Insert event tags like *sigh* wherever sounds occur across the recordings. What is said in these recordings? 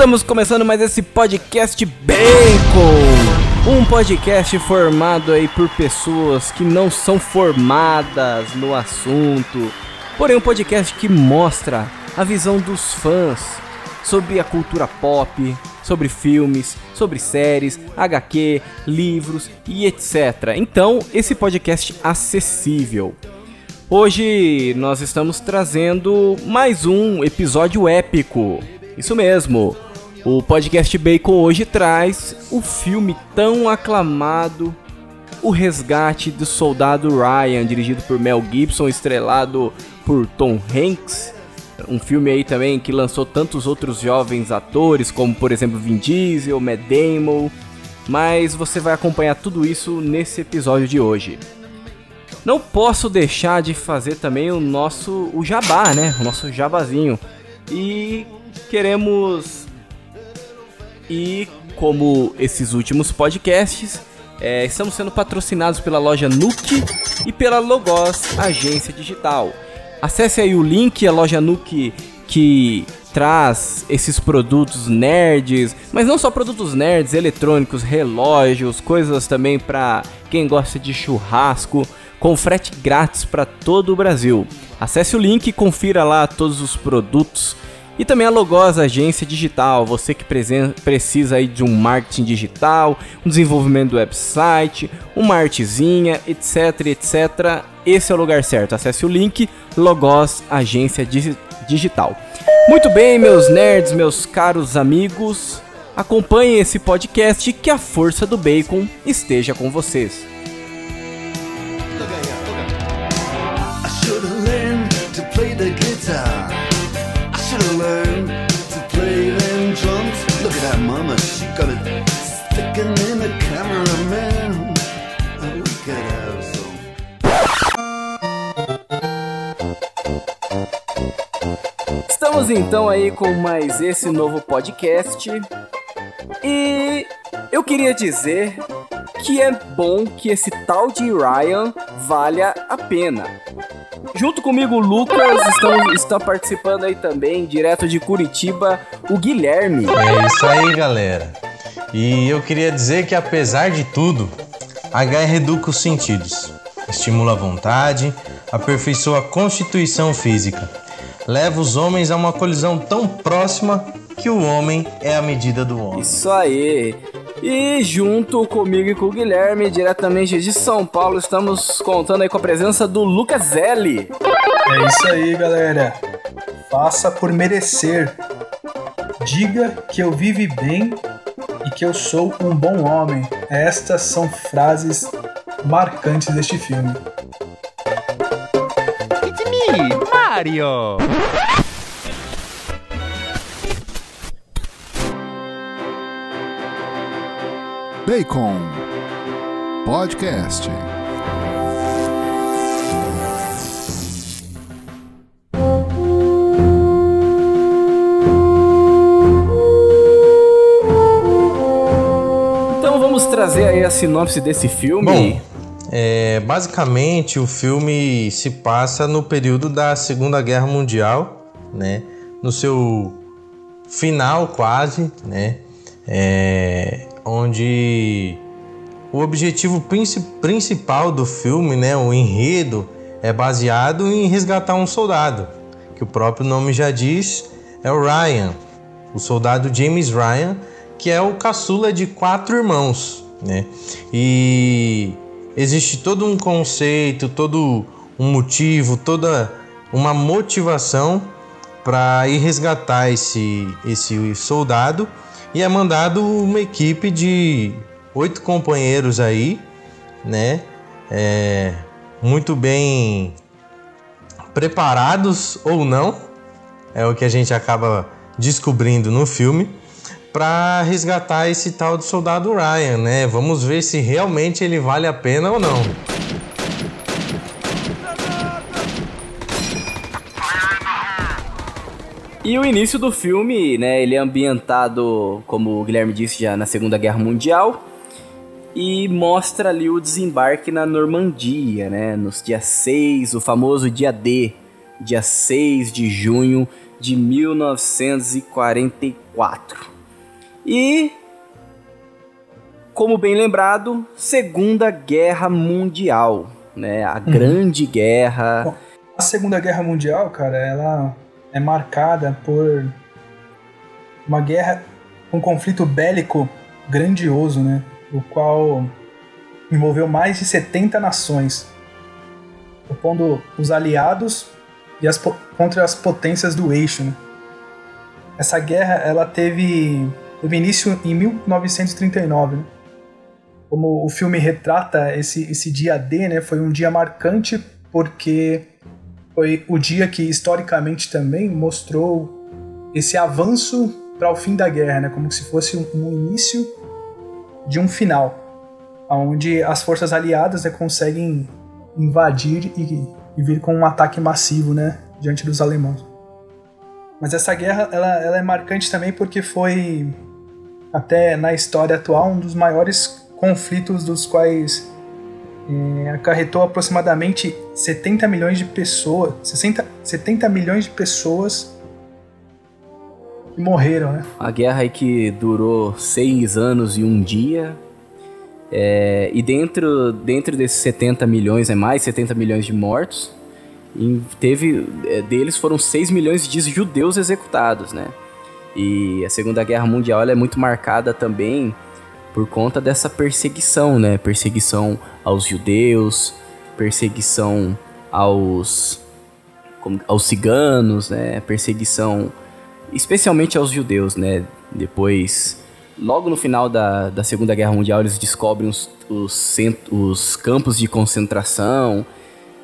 Estamos começando mais esse podcast Bacon. Um podcast formado aí por pessoas que não são formadas no assunto. Porém, um podcast que mostra a visão dos fãs sobre a cultura pop, sobre filmes, sobre séries, HQ, livros e etc. Então, esse podcast acessível. Hoje nós estamos trazendo mais um episódio épico. Isso mesmo. O podcast Bacon hoje traz o filme tão aclamado O Resgate do Soldado Ryan, dirigido por Mel Gibson, estrelado por Tom Hanks. Um filme aí também que lançou tantos outros jovens atores, como por exemplo Vin Diesel, Matt Damon. Mas você vai acompanhar tudo isso nesse episódio de hoje. Não posso deixar de fazer também o nosso o jabá, né? O nosso jabazinho. E queremos e como esses últimos podcasts, é, estamos sendo patrocinados pela loja Nuke e pela Logos Agência Digital. Acesse aí o link, a loja Nuke que traz esses produtos nerds, mas não só produtos nerds, eletrônicos, relógios, coisas também para quem gosta de churrasco, com frete grátis para todo o Brasil. Acesse o link e confira lá todos os produtos e também a Logos Agência Digital, você que precisa aí de um marketing digital, um desenvolvimento do website, uma artezinha, etc, etc. Esse é o lugar certo. Acesse o link Logos Agência Digital. Muito bem, meus nerds, meus caros amigos, acompanhem esse podcast que a força do bacon esteja com vocês. Estamos então aí com mais esse novo podcast. E eu queria dizer que é bom que esse tal de Ryan valha a pena. Junto comigo, o Lucas, estão, está participando aí também, direto de Curitiba, o Guilherme. É isso aí, galera. E eu queria dizer que apesar de tudo, a HR educa os sentidos, estimula a vontade, aperfeiçoa a constituição física, leva os homens a uma colisão tão próxima que o homem é a medida do homem. Isso aí. E junto comigo e com o Guilherme, diretamente de São Paulo, estamos contando aí com a presença do Lucas L. É isso aí, galera. Faça por merecer. Diga que eu vivi bem e que eu sou um bom homem. Estas são frases marcantes deste filme. It's me, Mario! Bacon Podcast. A sinopse desse filme. Bom, é, basicamente o filme se passa no período da Segunda Guerra Mundial, né? No seu final quase, né? É, onde o objetivo principal do filme, né, o enredo, é baseado em resgatar um soldado, que o próprio nome já diz, é o Ryan, o soldado James Ryan, que é o caçula de quatro irmãos, né? E existe todo um conceito, todo um motivo, toda uma motivação para ir resgatar esse, esse soldado e é mandado uma equipe de oito companheiros aí, né? É, muito bem preparados ou não, é o que a gente acaba descobrindo no filme, para resgatar esse tal do soldado Ryan, né? Vamos ver se realmente ele vale a pena ou não. E o início do filme, né, ele é ambientado, como o Guilherme disse, já na Segunda Guerra Mundial. E mostra ali o desembarque na Normandia, né, nos dias 6, o famoso dia D, dia 6 de junho de 1944. E como bem lembrado, Segunda Guerra Mundial, né? A uhum. Grande Guerra. Bom, a Segunda Guerra Mundial, cara, ela é marcada por uma guerra, um conflito bélico grandioso, né? O qual envolveu mais de 70 nações, opondo os aliados e as, contra as potências do eixo. Né? Essa guerra ela teve, teve início em 1939. Né? Como o filme retrata esse, esse dia D, né, foi um dia marcante porque foi o dia que historicamente também mostrou esse avanço para o fim da guerra, né, como se fosse um, início de um final, onde as forças aliadas né, conseguem invadir e, e, vir com um ataque massivo né, diante dos alemães. Mas essa guerra ela, ela é marcante também porque foi até na história atual um dos maiores conflitos dos quais é, acarretou aproximadamente 70 milhões de pessoas, 60, 70 milhões de pessoas que morreram, né? A guerra aí que durou seis anos e um dia. É, e dentro, dentro desses 70 milhões, é mais 70 milhões de mortos, teve é, deles foram 6 milhões de judeus executados, né? E a Segunda Guerra Mundial é muito marcada também por conta dessa perseguição, né? Perseguição aos judeus, perseguição aos como, aos ciganos, né? Perseguição especialmente aos judeus, né? Depois, logo no final da, da Segunda Guerra Mundial, eles descobrem os, os, os campos de concentração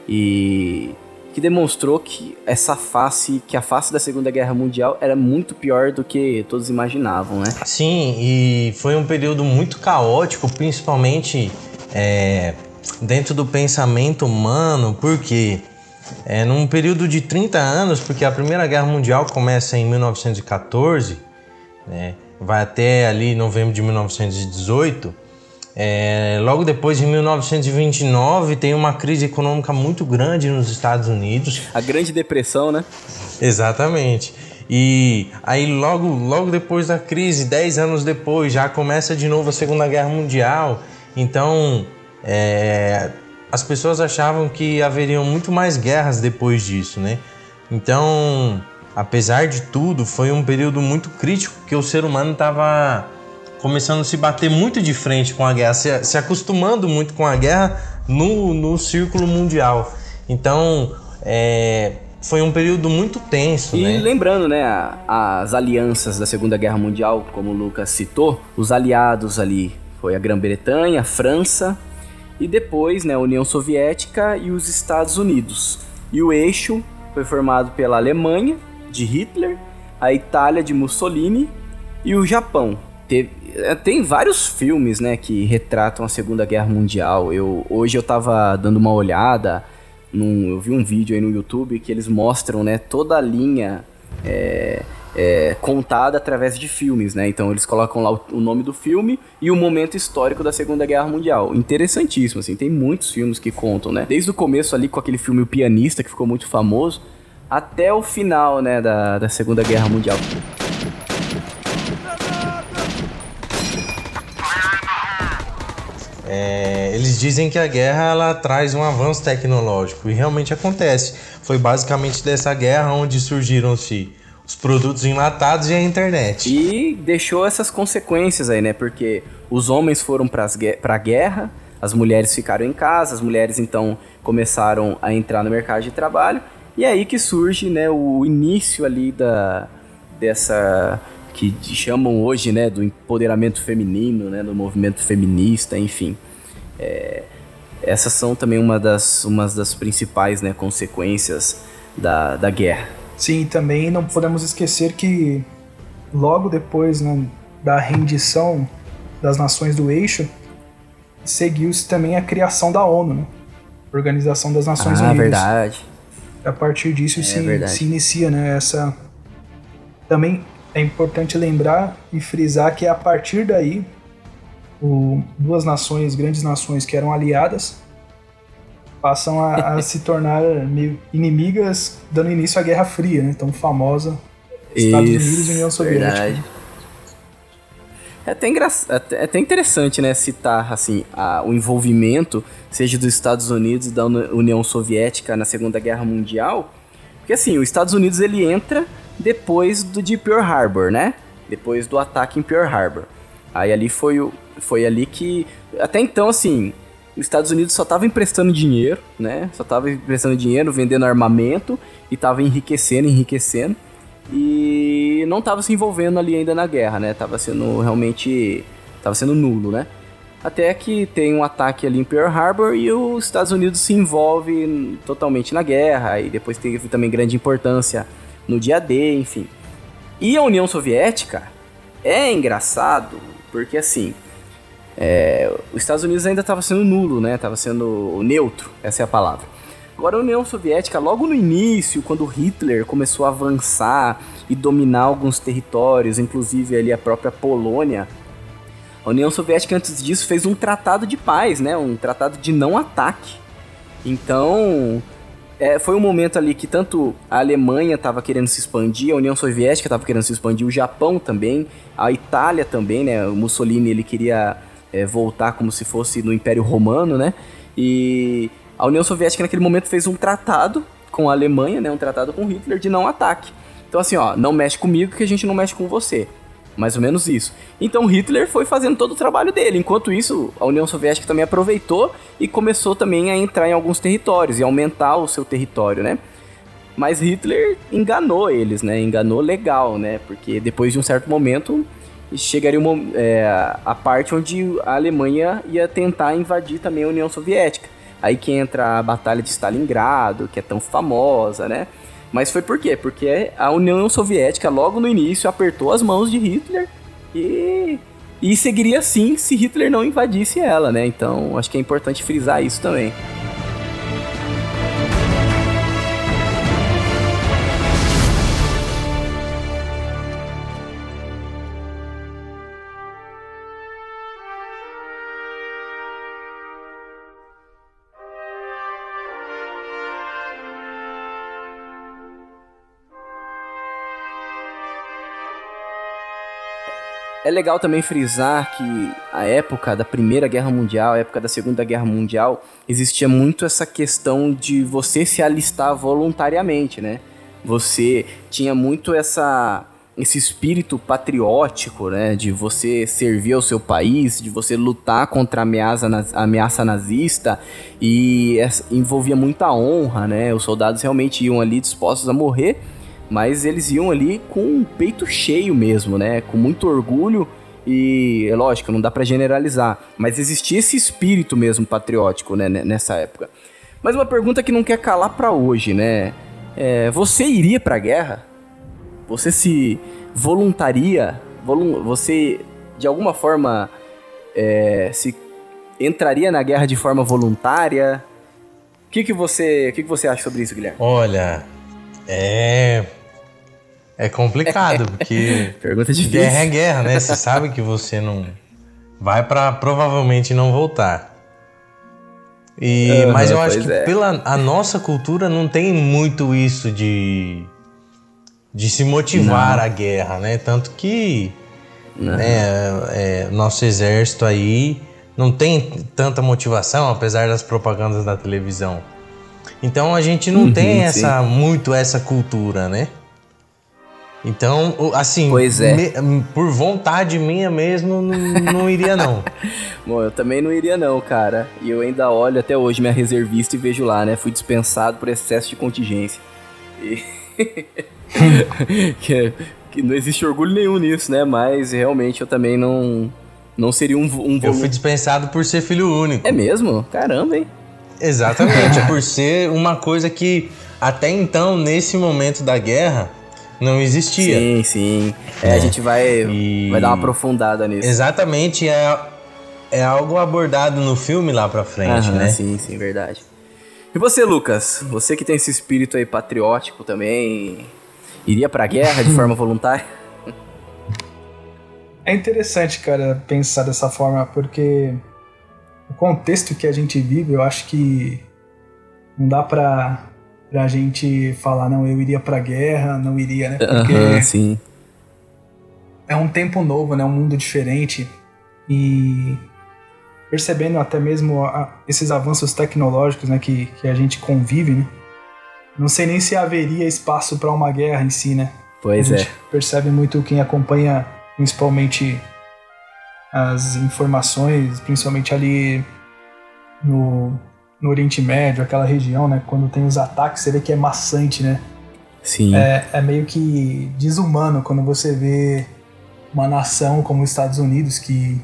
e que demonstrou que essa face, que a face da Segunda Guerra Mundial era muito pior do que todos imaginavam, né? Sim, e foi um período muito caótico, principalmente é, dentro do pensamento humano, porque é, num período de 30 anos, porque a Primeira Guerra Mundial começa em 1914, né, vai até ali novembro de 1918 é, logo depois, em 1929, tem uma crise econômica muito grande nos Estados Unidos. A Grande Depressão, né? Exatamente. E aí, logo, logo depois da crise, 10 anos depois, já começa de novo a Segunda Guerra Mundial. Então, é, as pessoas achavam que haveriam muito mais guerras depois disso, né? Então, apesar de tudo, foi um período muito crítico que o ser humano estava começando a se bater muito de frente com a guerra, se, se acostumando muito com a guerra no, no círculo mundial. Então, é, foi um período muito tenso, e né? lembrando, né, as alianças da Segunda Guerra Mundial, como o Lucas citou, os aliados ali foi a Grã-Bretanha, a França e depois, né, a União Soviética e os Estados Unidos. E o eixo foi formado pela Alemanha de Hitler, a Itália de Mussolini e o Japão. Teve, é, tem vários filmes, né, que retratam a Segunda Guerra Mundial. Eu, hoje eu tava dando uma olhada, num, eu vi um vídeo aí no YouTube que eles mostram, né, toda a linha é, é, contada através de filmes, né? Então eles colocam lá o, o, nome do filme e o momento histórico da Segunda Guerra Mundial. Interessantíssimo, assim, tem muitos filmes que contam, né? Desde o começo ali com aquele filme O Pianista, que ficou muito famoso, até o final, né, da, da Segunda Guerra Mundial. É, eles dizem que a guerra ela traz um avanço tecnológico e realmente acontece. Foi basicamente dessa guerra onde surgiram-se os produtos enlatados e a internet. E deixou essas consequências aí, né? Porque os homens foram para a guerra, as mulheres ficaram em casa, as mulheres então começaram a entrar no mercado de trabalho e é aí que surge, né, o início ali da dessa que chamam hoje, né, do empoderamento feminino, né, do movimento feminista, enfim. É, essas são também uma das, uma das principais né, consequências da, da guerra. Sim, também não podemos esquecer que logo depois né, da rendição das nações do eixo, seguiu-se também a criação da ONU, né? Organização das Nações ah, Unidas. verdade. A partir disso é, se, se inicia né, essa... Também é importante lembrar e frisar que é a partir daí o, duas nações, grandes nações que eram aliadas, passam a, a se tornar inimigas, dando início à Guerra Fria, né? tão famosa Estados Isso, Unidos e União Soviética. Verdade. É até, engra... é até interessante, né, citar, assim, a, o envolvimento, seja dos Estados Unidos e da União Soviética na Segunda Guerra Mundial, porque, assim, os Estados Unidos, ele entra depois do de Pearl Harbor, né? Depois do ataque em Pearl Harbor. Aí ali foi, o, foi ali que... Até então, assim, os Estados Unidos só estava emprestando dinheiro, né? Só estava emprestando dinheiro, vendendo armamento e estava enriquecendo, enriquecendo e não estava se envolvendo ali ainda na guerra, né? Tava sendo realmente estava sendo nulo, né? Até que tem um ataque ali em Pearl Harbor e os Estados Unidos se envolve totalmente na guerra e depois teve também grande importância no dia D, enfim. E a União Soviética é engraçado porque assim, é, os Estados Unidos ainda estava sendo nulo, né? Tava sendo neutro, essa é a palavra. Agora, a União Soviética, logo no início, quando Hitler começou a avançar e dominar alguns territórios, inclusive ali a própria Polônia, a União Soviética antes disso fez um tratado de paz, né? Um tratado de não ataque. Então, é, foi um momento ali que tanto a Alemanha estava querendo se expandir, a União Soviética estava querendo se expandir, o Japão também, a Itália também, né? O Mussolini ele queria é, voltar como se fosse no Império Romano, né? E a União Soviética naquele momento fez um tratado com a Alemanha, né, um tratado com Hitler de não ataque. Então assim, ó, não mexe comigo que a gente não mexe com você. Mais ou menos isso. Então Hitler foi fazendo todo o trabalho dele. Enquanto isso, a União Soviética também aproveitou e começou também a entrar em alguns territórios e aumentar o seu território, né? Mas Hitler enganou eles, né? Enganou legal, né? Porque depois de um certo momento chegaria uma, é, a parte onde a Alemanha ia tentar invadir também a União Soviética. Aí que entra a Batalha de Stalingrado, que é tão famosa, né? Mas foi por quê? Porque a União Soviética, logo no início, apertou as mãos de Hitler e, e seguiria assim se Hitler não invadisse ela, né? Então acho que é importante frisar isso também. É legal também frisar que a época da Primeira Guerra Mundial, a época da Segunda Guerra Mundial, existia muito essa questão de você se alistar voluntariamente, né? Você tinha muito essa esse espírito patriótico, né, de você servir ao seu país, de você lutar contra a ameaça, ameaça nazista e envolvia muita honra, né? Os soldados realmente iam ali dispostos a morrer mas eles iam ali com o peito cheio mesmo, né? Com muito orgulho e, é lógico, não dá para generalizar, mas existia esse espírito mesmo patriótico, né, nessa época. Mas uma pergunta que não quer calar para hoje, né? É, você iria pra guerra? Você se voluntaria? Volun você, de alguma forma, é, se entraria na guerra de forma voluntária? O que, que, você, o que, que você acha sobre isso, Guilherme? Olha, é. É complicado, *laughs* porque. Pergunta difícil. Guerra é guerra, né? Você sabe que você não. Vai para provavelmente não voltar. E, uhum, mas eu acho que é. pela a nossa cultura não tem muito isso de de se motivar não. à guerra, né? Tanto que né, é, nosso exército aí não tem tanta motivação, apesar das propagandas da televisão. Então a gente não uhum, tem essa sim. muito essa cultura, né? Então, assim, pois é. Me, por vontade minha mesmo, não, não iria não. *laughs* Bom, eu também não iria não, cara. E eu ainda olho até hoje minha reservista e vejo lá, né? Fui dispensado por excesso de contingência. E... *laughs* que, que, não existe orgulho nenhum nisso, né? Mas realmente eu também não, não seria um, um Eu fui dispensado por ser filho único. É mesmo? Caramba, hein? Exatamente, *laughs* por ser uma coisa que até então, nesse momento da guerra, não existia. Sim, sim. É, é. a gente vai, e... vai dar uma aprofundada nisso. Exatamente, é, é algo abordado no filme lá pra frente, Aham, né? Sim, sim, verdade. E você, Lucas? Você que tem esse espírito aí patriótico também, iria pra guerra de *laughs* forma voluntária? É interessante, cara, pensar dessa forma, porque o contexto que a gente vive, eu acho que não dá pra, pra gente falar, não, eu iria pra guerra, não iria, né? Porque uh -huh, sim. é um tempo novo, né? Um mundo diferente e percebendo até mesmo a, esses avanços tecnológicos, né? Que, que a gente convive, né? Não sei nem se haveria espaço para uma guerra em si, né? Pois a é. gente percebe muito quem acompanha, principalmente as informações, principalmente ali no, no Oriente Médio, aquela região, né? Quando tem os ataques, você vê que é maçante, né? Sim. É, é meio que desumano quando você vê uma nação como os Estados Unidos que,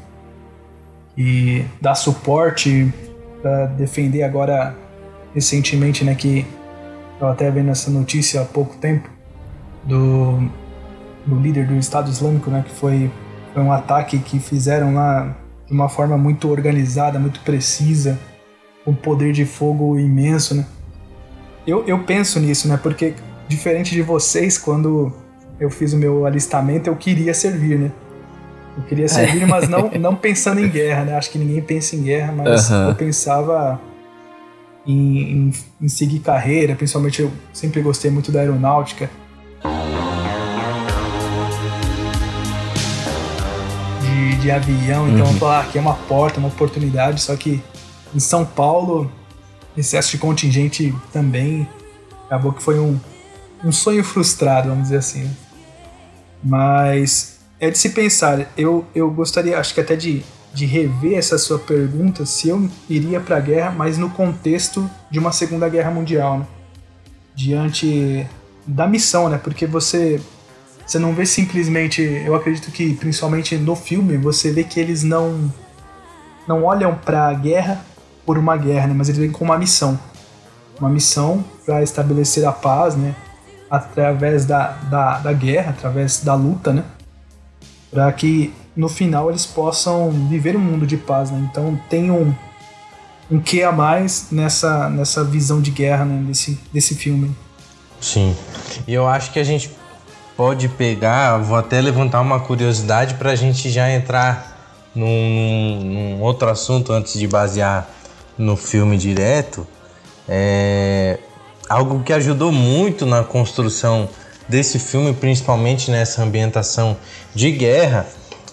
que dá suporte para defender agora recentemente, né? Que eu até vendo essa notícia há pouco tempo do, do líder do Estado Islâmico, né? Que foi, foi um ataque que fizeram lá de uma forma muito organizada, muito precisa, com poder de fogo imenso, né? Eu, eu penso nisso, né? Porque diferente de vocês, quando eu fiz o meu alistamento, eu queria servir, né? Eu queria servir, mas não, não pensando em guerra, né? Acho que ninguém pensa em guerra, mas eu pensava em, em, em seguir carreira, principalmente eu sempre gostei muito da aeronáutica. De, de avião, então eu falei, ah, aqui é uma porta, uma oportunidade, só que em São Paulo, excesso de contingente também, acabou que foi um, um sonho frustrado, vamos dizer assim. né? Mas é de se pensar. Eu, eu gostaria, acho que até de, de rever essa sua pergunta, se eu iria para a guerra, mas no contexto de uma Segunda Guerra Mundial, né? Diante da missão, né? Porque você você não vê simplesmente, eu acredito que principalmente no filme, você vê que eles não não olham para a guerra por uma guerra, né? Mas eles vêm com uma missão. Uma missão para estabelecer a paz, né? através da, da, da guerra, através da luta, né? Para que no final eles possam viver um mundo de paz, né? Então tem um, um que a mais nessa, nessa visão de guerra né? desse, desse filme. Sim. E eu acho que a gente pode pegar, vou até levantar uma curiosidade para a gente já entrar num- num outro assunto antes de basear no filme direto. É algo que ajudou muito na construção desse filme, principalmente nessa ambientação de guerra,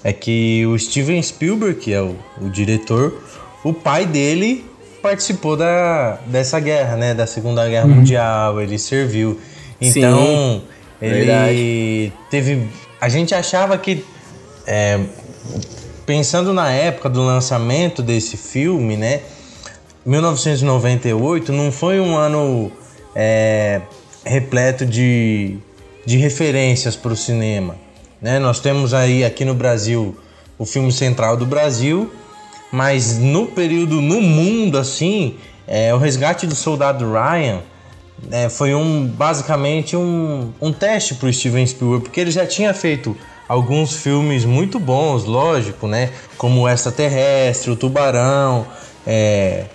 é que o Steven Spielberg, que é o, o diretor, o pai dele participou da, dessa guerra, né? Da Segunda Guerra Mundial, ele serviu. Sim, Então, ele verdade. teve. A gente achava que. é, pensando na época do lançamento desse filme, né? 1998 não foi um ano é, repleto de, de referências para o cinema. Né? Nós temos aí aqui no Brasil o filme central do Brasil, mas no período no mundo assim, é, o Resgate do Soldado Ryan é, foi um basicamente um, um teste para o Steven Spielberg, porque ele já tinha feito alguns filmes muito bons, lógico, né? Como o Extraterrestre, o Tubarão, é,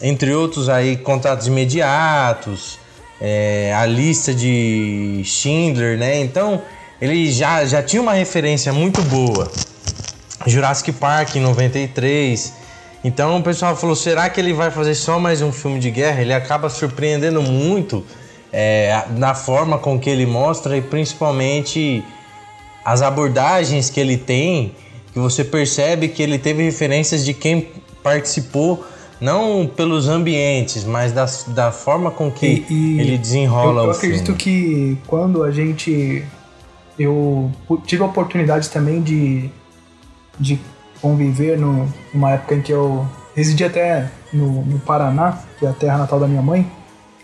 entre outros aí, Contatos Imediatos, é, a lista de Schindler, né? Então ele já, já tinha uma referência muito boa. Jurassic Park em 93. Então o pessoal falou: será que ele vai fazer só mais um filme de guerra? Ele acaba surpreendendo muito é, na forma com que ele mostra e principalmente as abordagens que ele tem, que você percebe que ele teve referências de quem participou, não pelos ambientes, mas da, da forma com que E- e ele desenrola eu, eu o acredito filme. que quando a gente. Eu tive a oportunidade também de, de conviver no, numa época em que eu residi até no, no Paraná, que é a terra natal da minha mãe.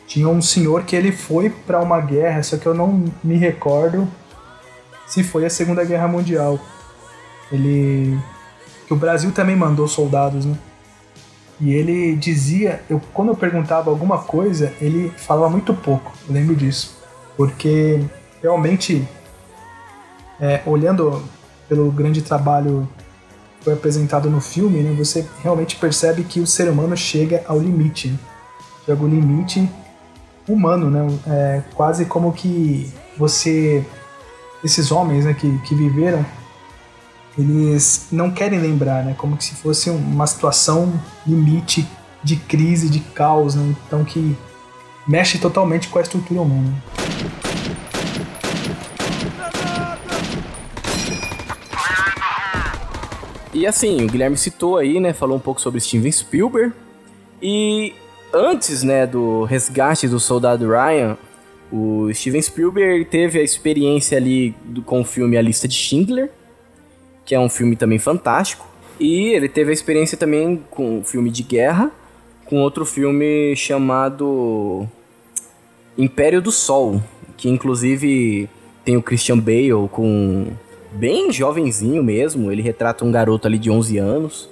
Tinha um senhor que ele foi para uma guerra, só que eu não me recordo se foi a Segunda Guerra Mundial. Ele. que o Brasil também mandou soldados, né? E ele dizia, eu, quando eu perguntava alguma coisa, ele falava muito pouco, eu lembro disso. Porque realmente, é, olhando pelo grande trabalho que foi apresentado no filme, né, você realmente percebe que o ser humano chega ao limite. né? Chega ao limite humano, né? É quase como que você. Esses homens né, que, que viveram eles não querem lembrar, né? Como se fosse uma situação limite de crise, de caos, né? Então que mexe totalmente com a estrutura humana. E assim, o Guilherme citou aí, né, falou um pouco sobre Steven Spielberg. E antes, né, do resgate do Soldado Ryan, o Steven Spielberg teve a experiência ali do, com o filme A Lista de Schindler, que é um filme também fantástico. E ele teve a experiência também com o filme de guerra, com outro filme chamado Império do Sol, que inclusive tem o Christian Bale com bem jovenzinho mesmo, ele retrata um garoto ali de 11 anos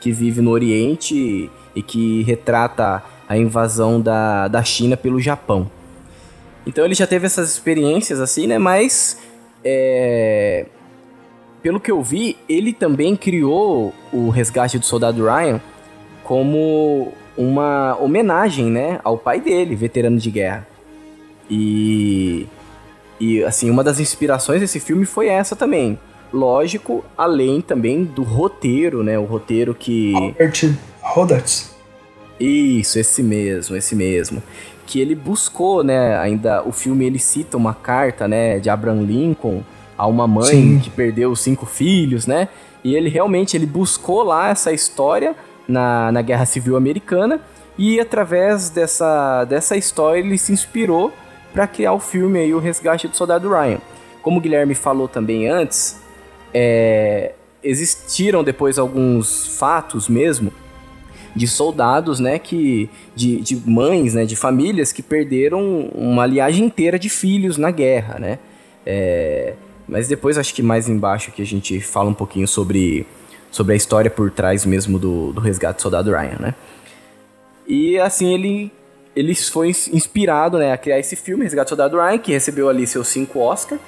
que vive no Oriente e que retrata a invasão da, da China pelo Japão. Então ele já teve essas experiências assim, né? Mas é, pelo que eu vi, ele também criou o Resgate do Soldado Ryan como uma homenagem, né, ao pai dele, veterano de guerra. E e assim, uma das inspirações desse filme foi essa também. Lógico, além também do roteiro, né? O roteiro que Robert Roberts. Isso, esse mesmo, esse mesmo. Que ele buscou, né? Ainda o filme ele cita uma carta, né, de Abraham Lincoln a uma mãe Sim. que perdeu cinco filhos, né? E ele realmente ele buscou lá essa história na, na Guerra Civil Americana e através dessa, dessa história ele se inspirou para criar o filme aí, O Resgate do Soldado Ryan. Como o Guilherme falou também antes, é, existiram depois alguns fatos mesmo de soldados, né, que de, de mães, né, de famílias que perderam uma liagem inteira de filhos na guerra, né? É, mas depois acho que mais embaixo que a gente fala um pouquinho sobre, sobre a história por trás mesmo do, do resgate do soldado Ryan, né? E assim ele ele foi inspirado né, a criar esse filme, Resgate do Soldado Ryan, que recebeu ali seus 5 Oscars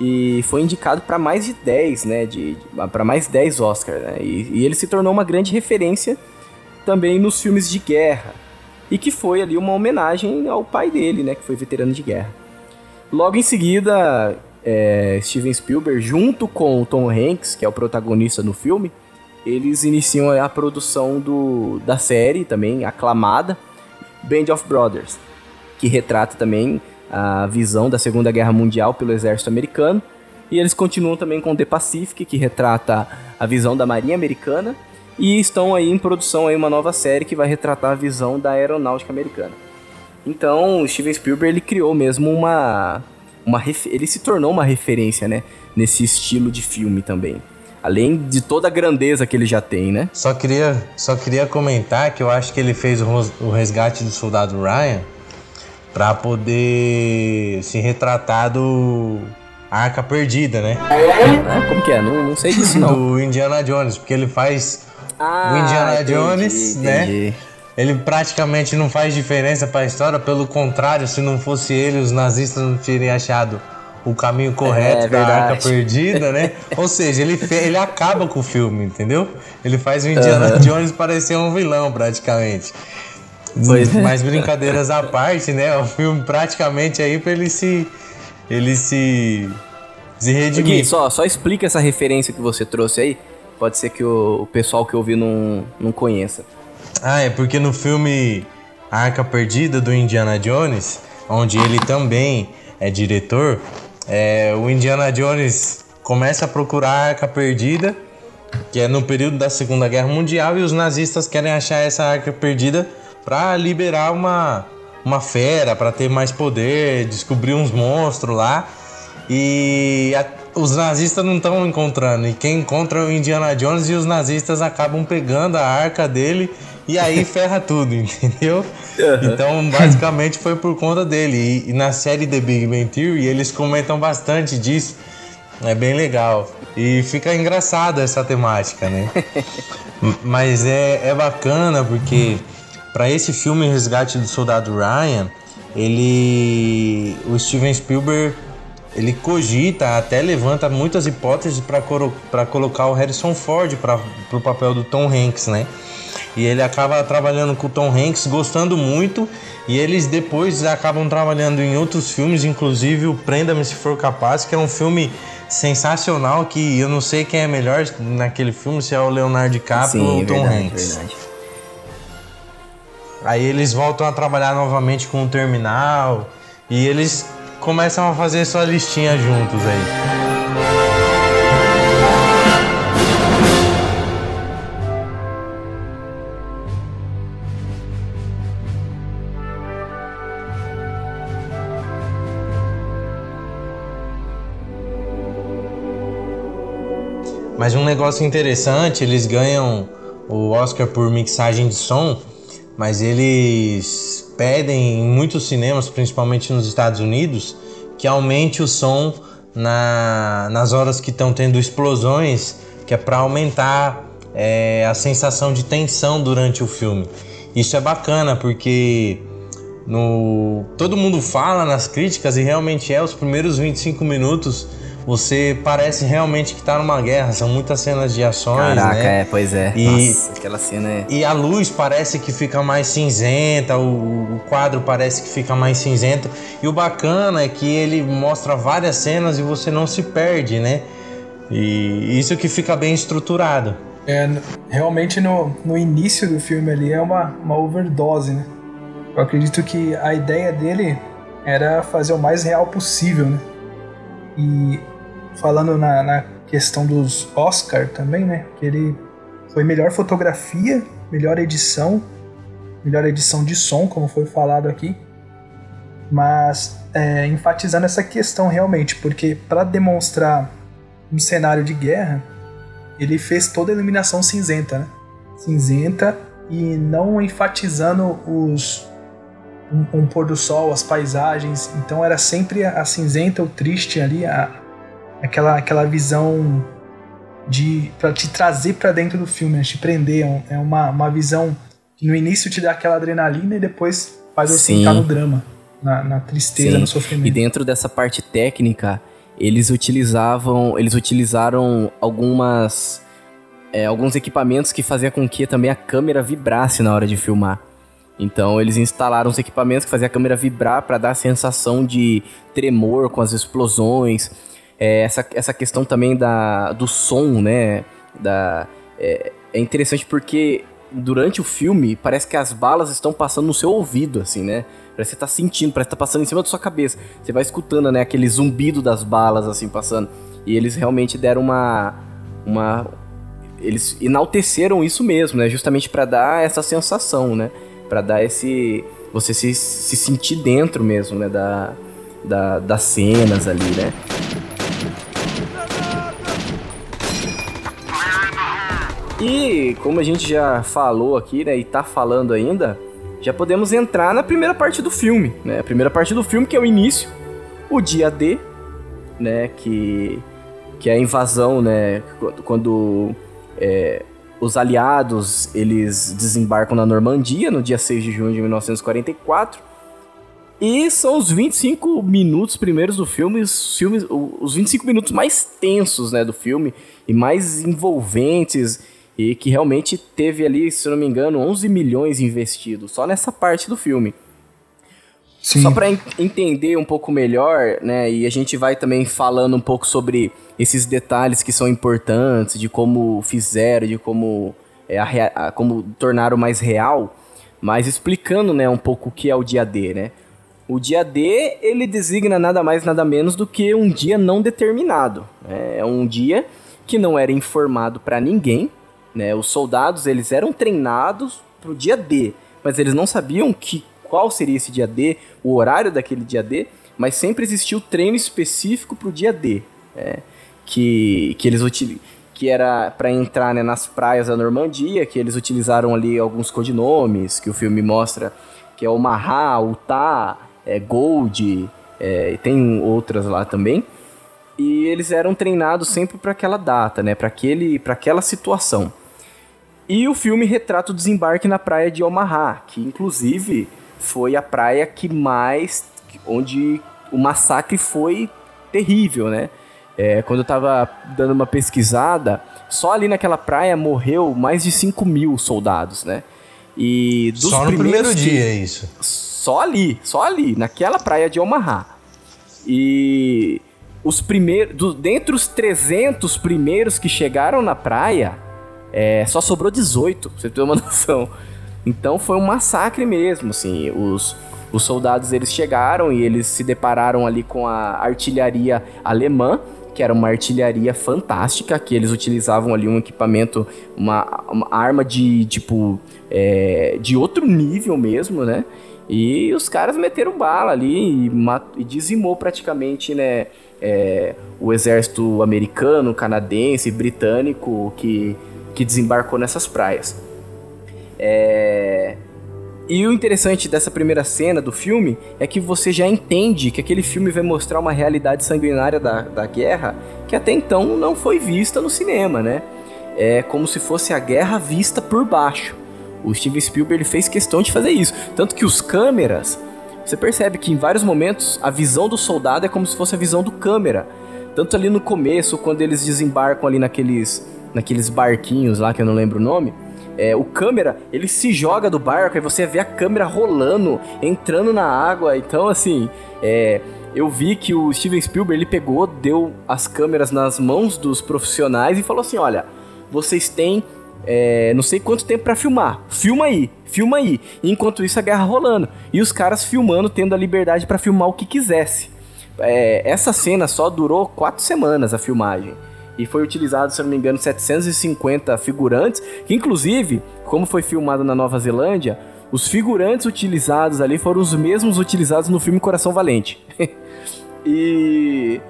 e foi indicado para mais de 10, né, de, para mais 10 Oscars, né, e, e, ele se tornou uma grande referência também nos filmes de guerra, e que foi ali uma homenagem ao pai dele, né, que foi veterano de guerra. Logo em seguida, é, Steven Spielberg, junto com o Tom Hanks, que é o protagonista no filme, eles iniciam a produção do, da série também, aclamada, Band of Brothers, que retrata também a visão da Segunda Guerra Mundial pelo exército americano. E eles continuam também com The Pacific, que retrata a visão da Marinha Americana. E estão aí em produção aí uma nova série que vai retratar a visão da aeronáutica americana. Então, Steven Spielberg ele criou mesmo uma, uma ele se tornou uma referência, né, nesse estilo de filme também. Além de toda a grandeza que ele já tem, né? Só queria, só queria comentar que eu acho que ele fez o, resgate do soldado Ryan para poder se retratar do Arca Perdida, né? É, como que é? Não, não sei disso não. Do Indiana Jones, porque ele faz ah, o Indiana entendi, Jones, entendi. né? Ele praticamente não faz diferença para a história, pelo contrário, se não fosse ele, os nazistas não teriam achado o caminho correto É, da arca perdida, né? *laughs* Ou seja, ele, ele acaba com o filme, entendeu? Ele faz o Indiana Jones parecer um vilão, praticamente. Pois é. Mas brincadeiras à parte, né? O filme praticamente aí pra ele se. Ele se. se redimir. Só, só explica essa referência que você trouxe aí. Pode ser que o, o pessoal que ouviu não, não conheça. Ah, é porque no filme Arca Perdida do Indiana Jones, onde ele também é diretor, é, o Indiana Jones começa a procurar a Arca Perdida, que é no período da Segunda Guerra Mundial, e os nazistas querem achar essa Arca Perdida para liberar uma, uma fera, para ter mais poder, descobrir uns monstros lá. E a- os nazistas não estão encontrando. E quem encontra é o Indiana Jones e os nazistas acabam pegando a arca dele e aí ferra tudo, *laughs* entendeu? Então, basicamente foi por conta dele. E, e na série The Big Bang Theory eles comentam bastante disso. É bem legal. E fica engraçada essa temática, né? *laughs* Mas é, é bacana porque para esse filme Resgate do Soldado Ryan, ele o Steven Spielberg ele cogita, até levanta muitas hipóteses para colocar o Harrison Ford para o papel do Tom Hanks, né? E ele acaba trabalhando com o Tom Hanks, gostando muito, e eles depois acabam trabalhando em outros filmes, inclusive o Prenda-me Se For Capaz, que é um filme sensacional que eu não sei quem é melhor naquele filme, se é o Leonardo DiCaprio ou o Tom verdade, Hanks. verdade. Aí eles voltam a trabalhar novamente com o terminal e eles começam a fazer sua listinha juntos aí. Mas um negócio interessante, eles ganham o Oscar por mixagem de som, mas eles pedem em muitos cinemas, principalmente nos Estados Unidos, que aumente o som na, nas horas que estão tendo explosões, que é para aumentar é, a sensação de tensão durante o filme. Isso é bacana porque no todo mundo fala nas críticas e realmente é os primeiros 25 minutos você parece realmente que tá numa guerra, são muitas cenas de ações, Caraca, né? é, pois é. E- Nossa, aquela cena é. E a luz parece que fica mais cinzenta, o, o quadro parece que fica mais cinzento. E o bacana é que ele mostra várias cenas e você não se perde, né? E isso que fica bem estruturado. É, realmente no, no início do filme ali é uma, uma overdose, né? Eu acredito que a ideia dele era fazer o mais real possível, né? E falando na, na questão dos Oscar também, né? Que ele foi melhor fotografia, melhor edição, melhor edição de som, como foi falado aqui. Mas é, enfatizando essa questão realmente, porque para demonstrar um cenário de guerra, ele fez toda a iluminação cinzenta, né? Cinzenta e não enfatizando os um, um pôr do sol, as paisagens. Então era sempre a, a cinzenta, o triste ali, a, aquela aquela visão de para te trazer para dentro do filme, né? te prender. É É uma, uma visão que no início te dá aquela adrenalina e depois faz você entrar no drama, na, na tristeza, Sim. no sofrimento. E dentro dessa parte técnica, eles utilizavam, eles utilizaram algumas é, alguns equipamentos que faziam com que também a câmera vibrasse na hora de filmar. Então eles instalaram os equipamentos que faziam a câmera vibrar para dar a sensação de tremor com as explosões. É, essa, essa questão também da, do som, né? Da, é, é interessante porque durante o filme parece que as balas estão passando no seu ouvido, assim, né? Parece que você tá sentindo, parece que tá passando em cima da sua cabeça. Você vai escutando, né, aquele zumbido das balas, assim, passando. E eles realmente deram uma. uma eles enalteceram isso mesmo, né? Justamente para dar essa sensação, né? Para dar esse. Você se, se sentir dentro mesmo, né? Da, da, das cenas ali, né? E como a gente já falou aqui, né, e tá falando ainda, já podemos entrar na primeira parte do filme, né? A primeira parte do filme que é o início, o dia D, né, que que é a invasão, né, quando- é, os aliados, eles desembarcam na Normandia no dia 6 de junho de 1944. E são os 25 minutos primeiros do filme, os, filmes, os 25 minutos mais tensos, né, do filme e mais envolventes e que realmente teve ali, se não me engano, 11 milhões investidos só nessa parte do filme. Sim. Só para entender um pouco melhor, né, e a gente vai também falando um pouco sobre esses detalhes que são importantes, de como fizeram, de como, é, a a- como tornaram mais real, mas explicando, né, um pouco o que é o dia D, né. O dia D, ele designa nada mais, nada menos do que um dia não determinado. né? É um dia que não era informado para ninguém, né? Os soldados, eles eram treinados pro dia D, mas eles não sabiam que qual seria esse dia D, o horário daquele dia D, mas sempre existiu treino específico pro dia D, né? que, que eles utilizam que era para entrar né, nas praias da Normandia, que eles utilizaram ali alguns codinomes que o filme mostra, que é o Mahá, o Tá, é, Gold, é, e tem outras lá também. E eles eram treinados sempre para aquela data, né, para aquele, para aquela situação. E o filme retrata o desembarque na praia de Omaha, que inclusive foi a praia que mais. onde o massacre foi terrível, né? É, quando eu tava dando uma pesquisada, só ali naquela praia morreu mais de 5 mil soldados, né? E dos Só no primeiros primeiro dia é isso. só ali, só ali, naquela praia de Omaha. E os primeiros, do, dentre os 300 primeiros que chegaram na praia, é, só sobrou 18, pra você ter uma *laughs* noção. Então foi um massacre mesmo, assim, os, os soldados eles chegaram e eles se depararam ali com a artilharia alemã, que era uma artilharia fantástica, que eles utilizavam ali um equipamento, uma, uma arma de tipo é, de outro nível mesmo, né? E os caras meteram bala ali e, e dizimou praticamente, né? É, o exército americano, canadense, britânico que, que desembarcou nessas praias. É, e o interessante dessa primeira cena do filme é que você já entende que aquele filme vai mostrar uma realidade sanguinária da, da guerra que até então não foi vista no cinema, né? É como se fosse a guerra vista por baixo. O Steven Spielberg ele fez questão de fazer isso. Tanto que os câmeras, você percebe que em vários momentos a visão do soldado é como se fosse a visão do câmera. Tanto ali no começo, quando eles desembarcam ali naqueles, naqueles barquinhos lá, que eu não lembro o nome, é, o câmera, ele se joga do barco e você vê a câmera rolando, entrando na água. Então, assim, é, eu vi que o Steven Spielberg ele pegou, deu as câmeras nas mãos dos profissionais e falou assim: olha, vocês têm é, não sei quanto tempo para filmar. Filma aí, filma aí. E enquanto isso a guerra rolando e os caras filmando, tendo a liberdade para filmar o que quisesse. É, essa cena só durou quatro semanas a filmagem e foi utilizado, se eu não me engano, 750 figurantes, que inclusive, como foi filmado na Nova Zelândia, os figurantes utilizados ali foram os mesmos utilizados no filme Coração Valente. *laughs* e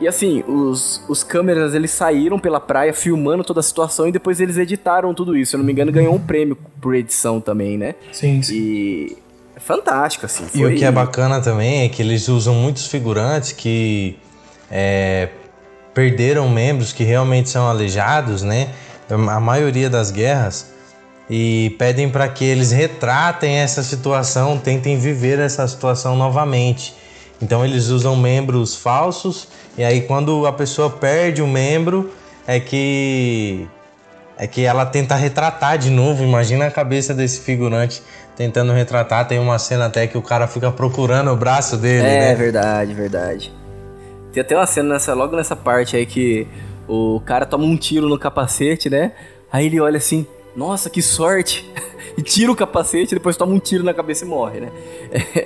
e assim, os, os câmeras eles saíram pela praia filmando toda a situação e depois eles editaram tudo isso. Se eu não me engano, ganhou um prêmio por edição também, né? Sim, sim. E é fantástico, assim. Foi... E o que é bacana também é que eles usam muitos figurantes que é, perderam membros que realmente são aleijados, né? A maioria das guerras e pedem para que eles retratem essa situação, tentem viver essa situação novamente. Então eles usam membros falsos e aí quando a pessoa perde o um membro é que é que ela tenta retratar de novo. Imagina a cabeça desse figurante tentando retratar. Tem uma cena até que o cara fica procurando o braço dele. É né? verdade, verdade. Tem até uma cena nessa, logo nessa parte aí que o cara toma um tiro no capacete, né? Aí ele olha assim, nossa, que sorte! *laughs* e tira o capacete, depois toma um tiro na cabeça e morre, né?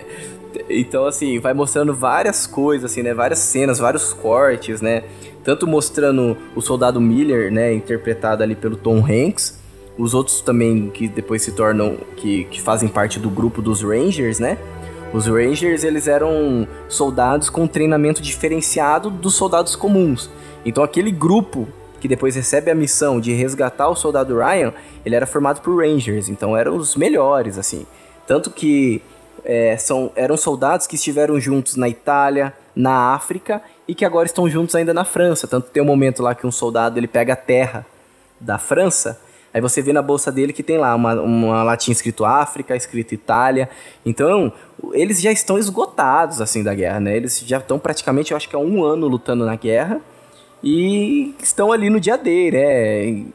*laughs* então, assim, vai mostrando várias coisas, assim, né? Várias cenas, vários cortes, né? Tanto mostrando o soldado Miller, né? Interpretado ali pelo Tom Hanks. Os outros também que depois se tornam... Que, que fazem parte do grupo dos Rangers, né? Os Rangers, eles eram soldados com treinamento diferenciado dos soldados comuns. Então aquele grupo que depois recebe a missão de resgatar o soldado Ryan, ele era formado por Rangers, então eram os melhores, assim. Tanto que é, são, eram soldados que estiveram juntos na Itália, na África e que agora estão juntos ainda na França. Tanto tem um momento lá que um soldado ele pega a terra da França Aí você vê na bolsa dele que tem lá uma, uma latinha escrito África, escrito Itália. Então, eles já estão esgotados, assim, da guerra, né? Eles já estão praticamente, eu acho que há um ano lutando na guerra. E estão ali no dia D, né?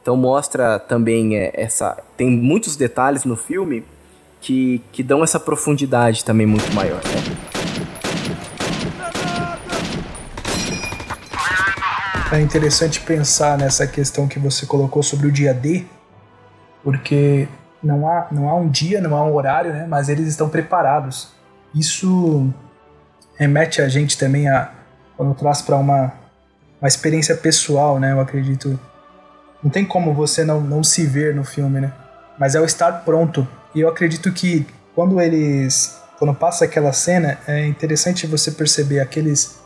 Então mostra também é, essa... Tem muitos detalhes no filme que, que dão essa profundidade também muito maior, né? É interessante pensar nessa questão que você colocou sobre o dia D, porque não há, não há um dia, não há um horário, né? Mas eles estão preparados. Isso remete a gente também a quando traz para uma, uma experiência pessoal, né? Eu acredito. Não tem como você não, não se ver no filme, né? Mas é o estar pronto. E eu acredito que quando eles. Quando passa aquela cena, é interessante você perceber aqueles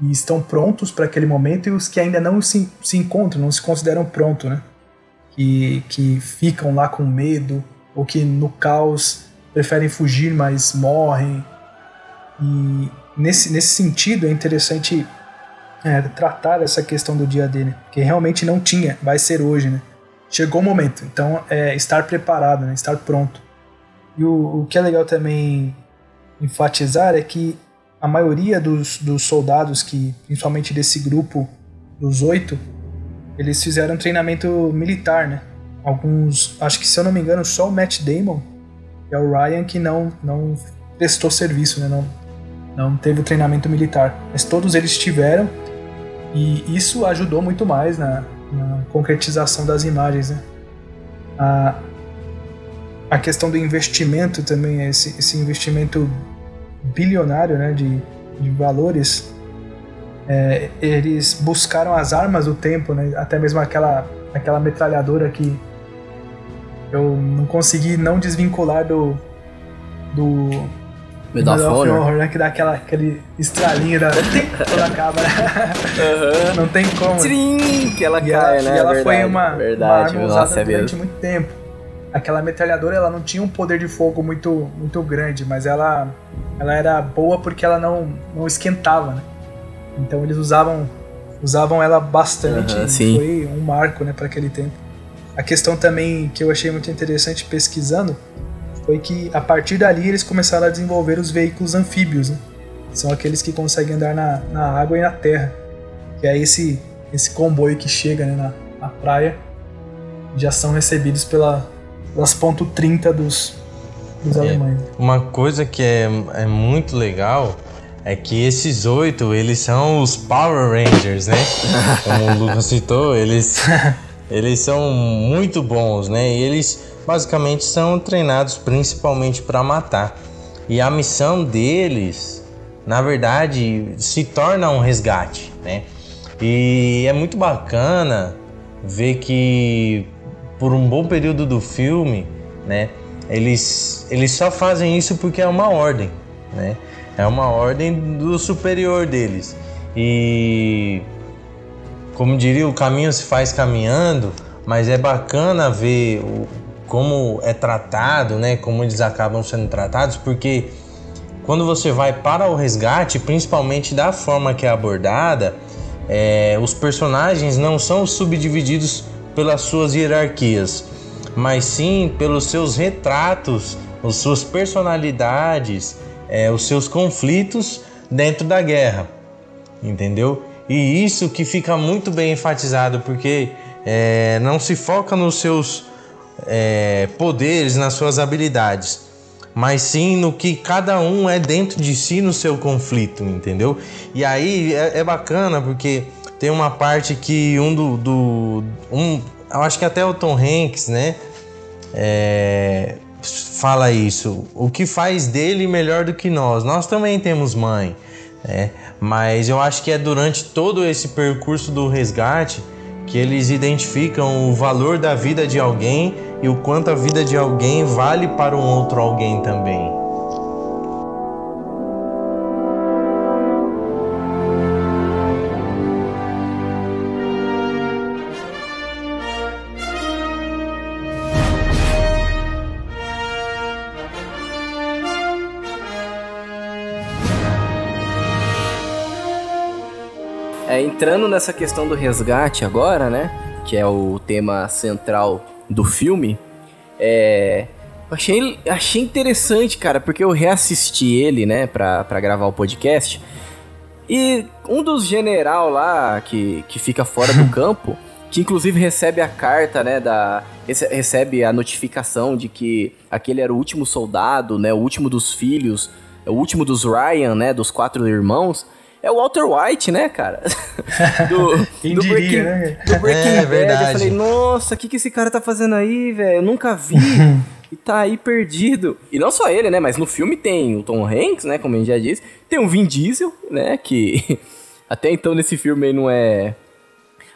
e estão prontos para aquele momento e os que ainda não se, se encontram, não se consideram prontos, né? Que, que ficam lá com medo ou que no caos preferem fugir, mas morrem. E nesse, nesse sentido é interessante é, tratar essa questão do dia dele, que realmente não tinha, vai ser hoje, né? Chegou o momento, então é estar preparado, né? estar pronto. E o, o que é legal também enfatizar é que a maioria dos, dos soldados que, principalmente desse grupo dos oito, eles fizeram treinamento militar, né? Alguns, acho que se eu não me engano, só o Matt Damon e é o Ryan que não, não prestou serviço, né? Não, não teve o treinamento militar. Mas todos eles tiveram e isso ajudou muito mais na, na concretização das imagens, né? A, a questão do investimento também, esse, esse investimento bilionário né, de, de valores é, eles buscaram as armas do tempo, né? Até mesmo aquela, aquela metralhadora que eu não consegui não desvincular do. do. Medal of Honor. né? Que dá aquela, aquele estralinho da. quando acaba, né? Aham. Não tem como. Trim, que ela E cai, ela, né? e ela verdade, foi uma, verdade, uma arma usada é durante mesmo. muito tempo. Aquela metralhadora ela não tinha um poder de fogo muito, muito grande, mas ela, ela era boa porque ela não, não esquentava, né? Então eles usavam, usavam ela bastante. Sim. Foi um marco né, para aquele tempo. A questão também que eu achei muito interessante pesquisando foi que a partir dali eles começaram a desenvolver os veículos anfíbios, né? São aqueles que conseguem andar na, na água e na terra. Que é esse, esse comboio que chega né, na, na praia. Já são recebidos pela, pelas ponto 30 dos, dos É. alemães. Uma coisa que é, é muito legal é que esses oito, eles são os Power Rangers, né? Como o Lucas citou, eles, *laughs* eles são muito bons, né? E eles basicamente são treinados principalmente para matar. E a missão deles, na verdade, se torna um resgate, né? E é muito bacana ver que por um bom período do filme, né, eles, eles só fazem isso porque é uma ordem, né? É uma ordem do superior deles. E como diria, o caminho se faz caminhando, mas é bacana ver o, como é tratado, né? Como eles acabam sendo tratados, porque quando você vai para o resgate, principalmente da forma que é abordada, é, os personagens não são subdivididos pelas suas hierarquias, mas sim pelos seus retratos, as suas personalidades, é, os seus conflitos dentro da guerra, entendeu? E isso que fica muito bem enfatizado, porque é, não se foca nos seus é, poderes, nas suas habilidades, mas sim no que cada um é dentro de si no seu conflito, entendeu? E aí é, é bacana porque tem uma parte que um do, do um, eu acho que até o Tom Hanks, né, é, fala isso. O que faz dele melhor do que nós? Nós também temos mãe, né? Mas eu acho que é durante todo esse percurso do resgate que eles identificam o valor da vida de alguém e o quanto a vida de alguém vale para um outro alguém também. Entrando nessa questão do resgate agora, né? Que é o tema central do filme. É. Achei, achei interessante, cara, porque eu reassisti ele, né, pra, pra gravar o podcast. E um dos general lá que, que fica fora do *laughs* campo, que inclusive recebe a carta, né, da rece- recebe a notificação de que aquele era o último soldado, né, o último dos filhos, o último dos Ryan, né, dos quatro irmãos, é o Walter White, né, cara? *laughs* do, Quem do diria, Breaking, né? do Breaking É, Bad. Eu verdade. falei, nossa, o que, que esse cara tá fazendo aí, velho? Eu nunca vi. *laughs* e tá aí perdido. E não só ele, né? Mas no filme tem o Tom Hanks, né? Como a gente já disse. Tem o Vin Diesel, né? Que *laughs* até então nesse filme aí não é.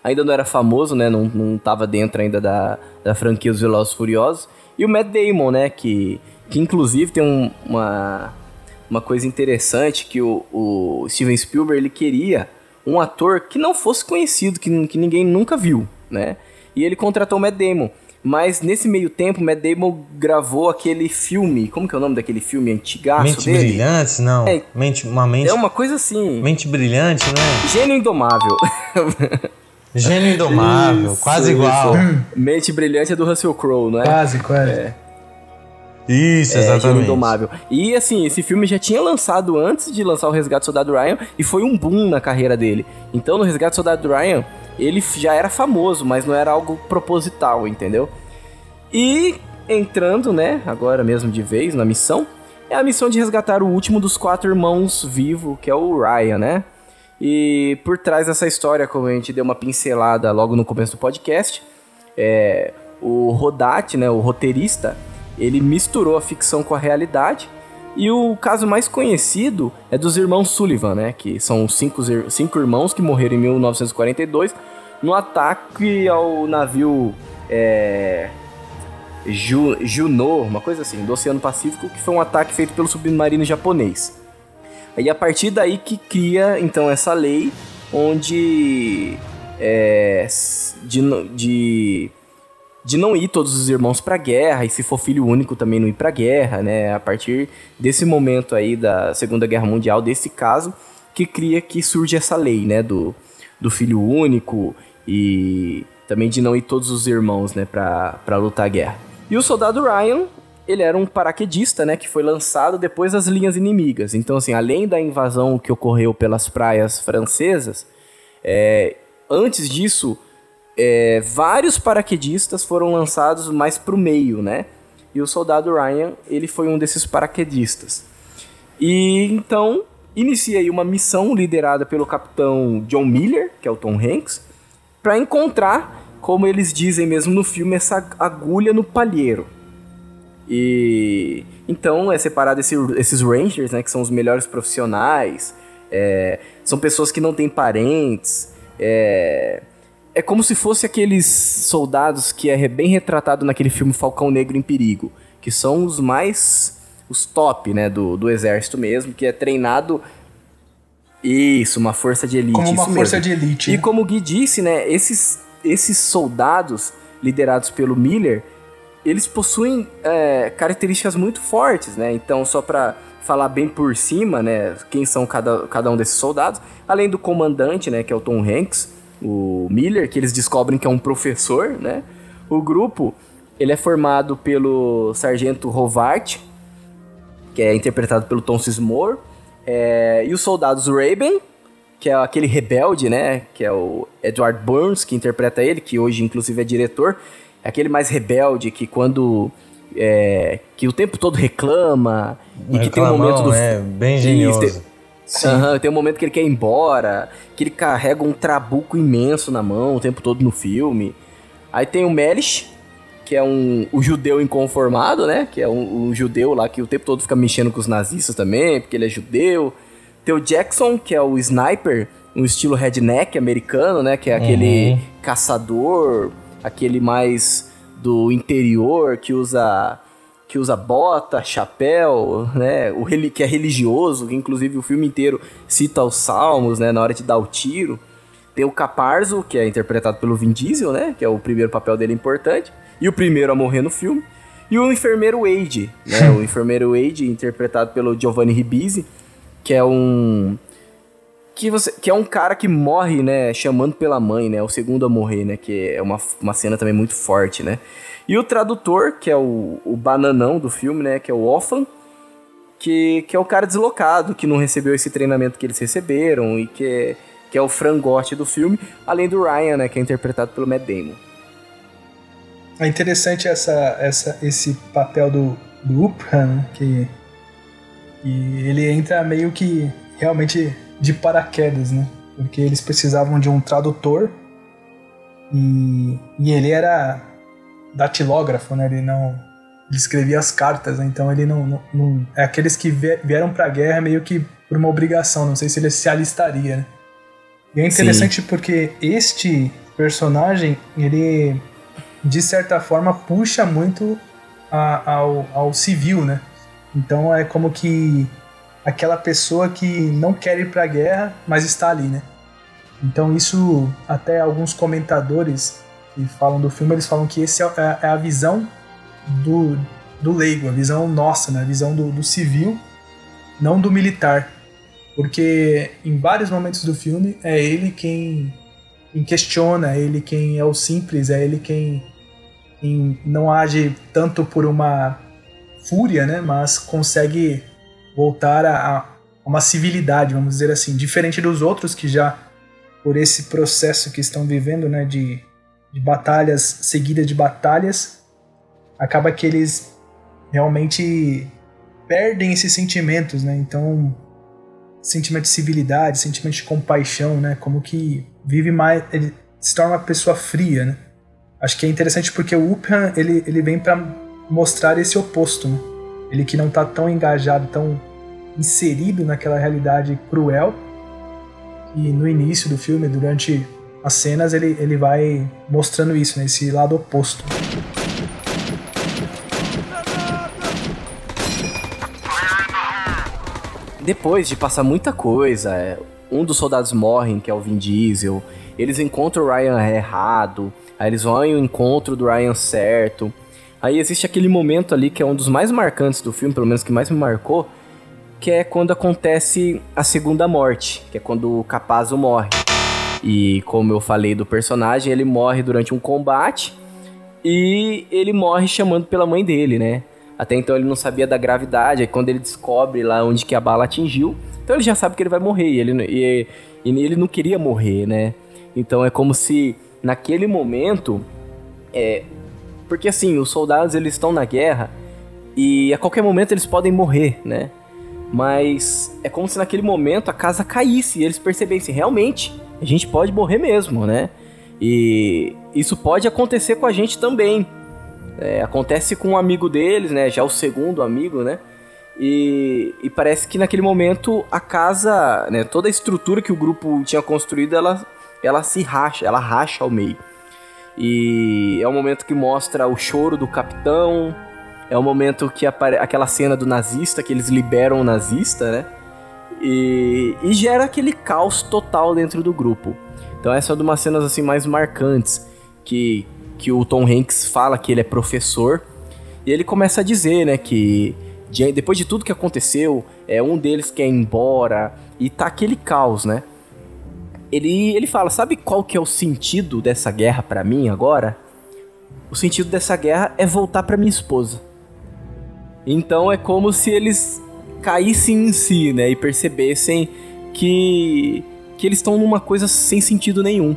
Ainda não era famoso, né? Não, não tava dentro ainda da, da franquia Os Velozes Furiosos. E o Matt Damon, né? Que, que inclusive tem um- uma, uma coisa interessante que o, o Steven Spielberg ele queria um ator que não fosse conhecido, que, que ninguém nunca viu, né? E ele contratou o Matt Damon. Mas nesse meio tempo, o Matt Damon gravou aquele filme. Como que é o nome daquele filme antigaço mente dele? brilhante, não. É. mente, uma mente, É uma coisa assim. mente brilhante, né? Gênio Indomável. Gênio indomável, *laughs* Isso, quase igual. isso. Mente Brilhante é do Russell Crowe, não é? Quase, quase. É, Gênio exatamente. Indomável. E assim, esse filme já tinha lançado antes de lançar o Resgate do Soldado Ryan e foi um boom na carreira dele. Então no Resgate do Soldado Ryan, ele já era famoso, mas não era algo proposital, entendeu? E entrando, né, agora mesmo de vez na missão, é a missão de resgatar o último dos quatro irmãos vivo, que é o Ryan, né? E por trás dessa história, como a gente deu uma pincelada logo no começo do podcast, é, o Rodat, né, o roteirista, ele misturou a ficção com a realidade, E o caso mais conhecido é dos irmãos Sullivan, né? Que são cinco, cinco irmãos que morreram em 1942 no ataque ao navio é, Ju, Juno, uma coisa assim, do Oceano Pacífico, que foi um ataque feito pelo submarino japonês. E a partir daí que cria então essa lei onde é, de, de, de não ir todos os irmãos para guerra e se for filho único também não ir para guerra, né? A partir desse momento aí da Segunda Guerra Mundial, desse caso, que cria que surge essa lei, né? Do, do filho único e também de não ir todos os irmãos, né? Para lutar a guerra. E o soldado Ryan, ele era um paraquedista, né, que foi lançado depois das linhas inimigas. Então, assim, além da invasão que ocorreu pelas praias francesas, é, antes disso, é, vários paraquedistas foram lançados mais para o meio, né? E o soldado Ryan, ele foi um desses paraquedistas. E então inicia aí uma missão liderada pelo capitão John Miller, que é o Tom Hanks, para encontrar, como eles dizem mesmo no filme, essa agulha no palheiro. E então é separado esse, esses Rangers, né, que são os melhores profissionais, é, são pessoas que não têm parentes, é, é como se fosse aqueles soldados que é bem retratado naquele filme Falcão Negro em Perigo, que são os mais os top, né, do, do exército mesmo, que é treinado isso, uma força de elite. Como uma força mesmo. de elite. E né? como o Gui disse, né, esses, esses soldados liderados pelo Miller, eles possuem é, características muito fortes, né? Então, só para falar bem por cima, né, quem são cada, cada um desses soldados, além do comandante, né, que é o Tom Hanks, o Miller, que eles descobrem que é um professor, né? O grupo, ele é formado pelo sargento Rovart, que é interpretado pelo Tom Sismore, é, e os soldados Raven, que é aquele rebelde, né, que é o Edward Burns, que interpreta ele, que hoje inclusive é diretor, é aquele mais rebelde que quando. É, que o tempo todo reclama e que tem um momento do. É, bem genioso. Uhum, tem um momento que ele quer ir embora, que ele carrega um trabuco imenso na mão o tempo todo no filme. Aí tem o Melish, que é um o judeu inconformado, né? Que é um, um, judeu lá que o tempo todo fica mexendo com os nazistas também, porque ele é judeu. Tem o Jackson, que é o sniper, um estilo redneck americano, né? Que é aquele uhum. caçador aquele mais do interior que usa que usa bota, chapéu, né? O que é religioso, que inclusive o filme inteiro cita os salmos, né, na hora de dar o tiro. Tem o Caparzo, que é interpretado pelo Vin Diesel, né, que é o primeiro papel dele importante, e o primeiro a morrer no filme. E o enfermeiro Wade, né, *laughs* o enfermeiro Wade, interpretado pelo Giovanni Ribisi, que é um que, você, que é um cara que morre, né, chamando pela mãe, né, o segundo a morrer, né, que é uma, uma cena também muito forte, né. E o tradutor, que é o, o bananão do filme, né, que é o Orphan, que, que é o cara deslocado, que não recebeu esse treinamento que eles receberam e que é, que é o frangote do filme, além do Ryan, né, que é interpretado pelo Matt Damon. É interessante essa, essa, esse papel do, do né, que, que ele entra meio que realmente de paraquedas, né? Porque eles precisavam de um tradutor e, e ele era datilógrafo, né? Ele não ele escrevia as cartas, né? então ele não, não, não, é aqueles que vieram para a guerra meio que por uma obrigação. Não sei se ele se alistaria. Né? E é interessante Sim. porque este personagem ele de certa forma puxa muito a, ao, ao civil, né? Então é como que aquela pessoa que não quer ir para a guerra, mas está ali, né? Então isso até alguns comentadores que falam do filme, eles falam que esse é, é, é a visão do, do leigo, a visão nossa, né? a visão do, do civil, não do militar. Porque em vários momentos do filme é ele quem, quem questiona, é ele quem é o simples, é ele quem, quem não age tanto por uma fúria, né? mas consegue voltar a, uma civilidade, vamos dizer assim, diferente dos outros que já por esse processo que estão vivendo, né, de, de batalhas seguidas de batalhas, acaba que eles realmente perdem esses sentimentos, né? Então, sentimento de civilidade, sentimento de compaixão, né? Como que vive mais, ele se torna uma pessoa fria, né? Acho que é interessante porque o Uphan, ele, ele vem para mostrar esse oposto, né? Ele que não tá tão engajado, tão inserido naquela realidade cruel. E no início do filme, durante as cenas, ele, ele vai mostrando isso, né, lado oposto. Depois de passar muita coisa, é, um dos soldados morre, que é o Vin Diesel, eles encontram o Ryan errado, aí eles vão ao encontro do Ryan certo. Aí existe aquele momento ali que é um dos mais marcantes do filme, pelo menos que mais me marcou, que é quando acontece a segunda morte, que é quando o Capazzo morre. E como eu falei do personagem, ele morre durante um combate e ele morre chamando pela mãe dele, né? Até então ele não sabia da gravidade, aí quando ele descobre lá onde que a bala atingiu, então ele já sabe que ele vai morrer, e ele, e, e ele não queria morrer, né? Então é como se naquele momento, é, porque assim, os soldados eles estão na guerra e a qualquer momento eles podem morrer, né? Mas é como se naquele momento a casa caísse e eles percebessem, realmente, a gente pode morrer mesmo, né? E isso pode acontecer com a gente também. É, acontece com um amigo deles, né? Já o segundo amigo, né? E, e, parece que naquele momento a casa, né? Toda a estrutura que o grupo tinha construído, ela, ela se racha, ela racha ao meio. E é o momento que mostra o choro do capitão, é o momento que aquela cena do nazista, que eles liberam o nazista, né? E, e gera aquele caos total dentro do grupo. Então essa é uma das cenas assim mais marcantes que, que o Tom Hanks fala que ele é professor e ele começa a dizer, né, que de, depois de tudo que aconteceu, é um deles quer ir embora e tá aquele caos, né? Ele, ele fala, sabe qual que é o sentido dessa guerra para mim agora? O sentido dessa guerra é voltar para minha esposa. Então é como se eles caíssem em si, né? E percebessem que, que eles estão numa coisa sem sentido nenhum.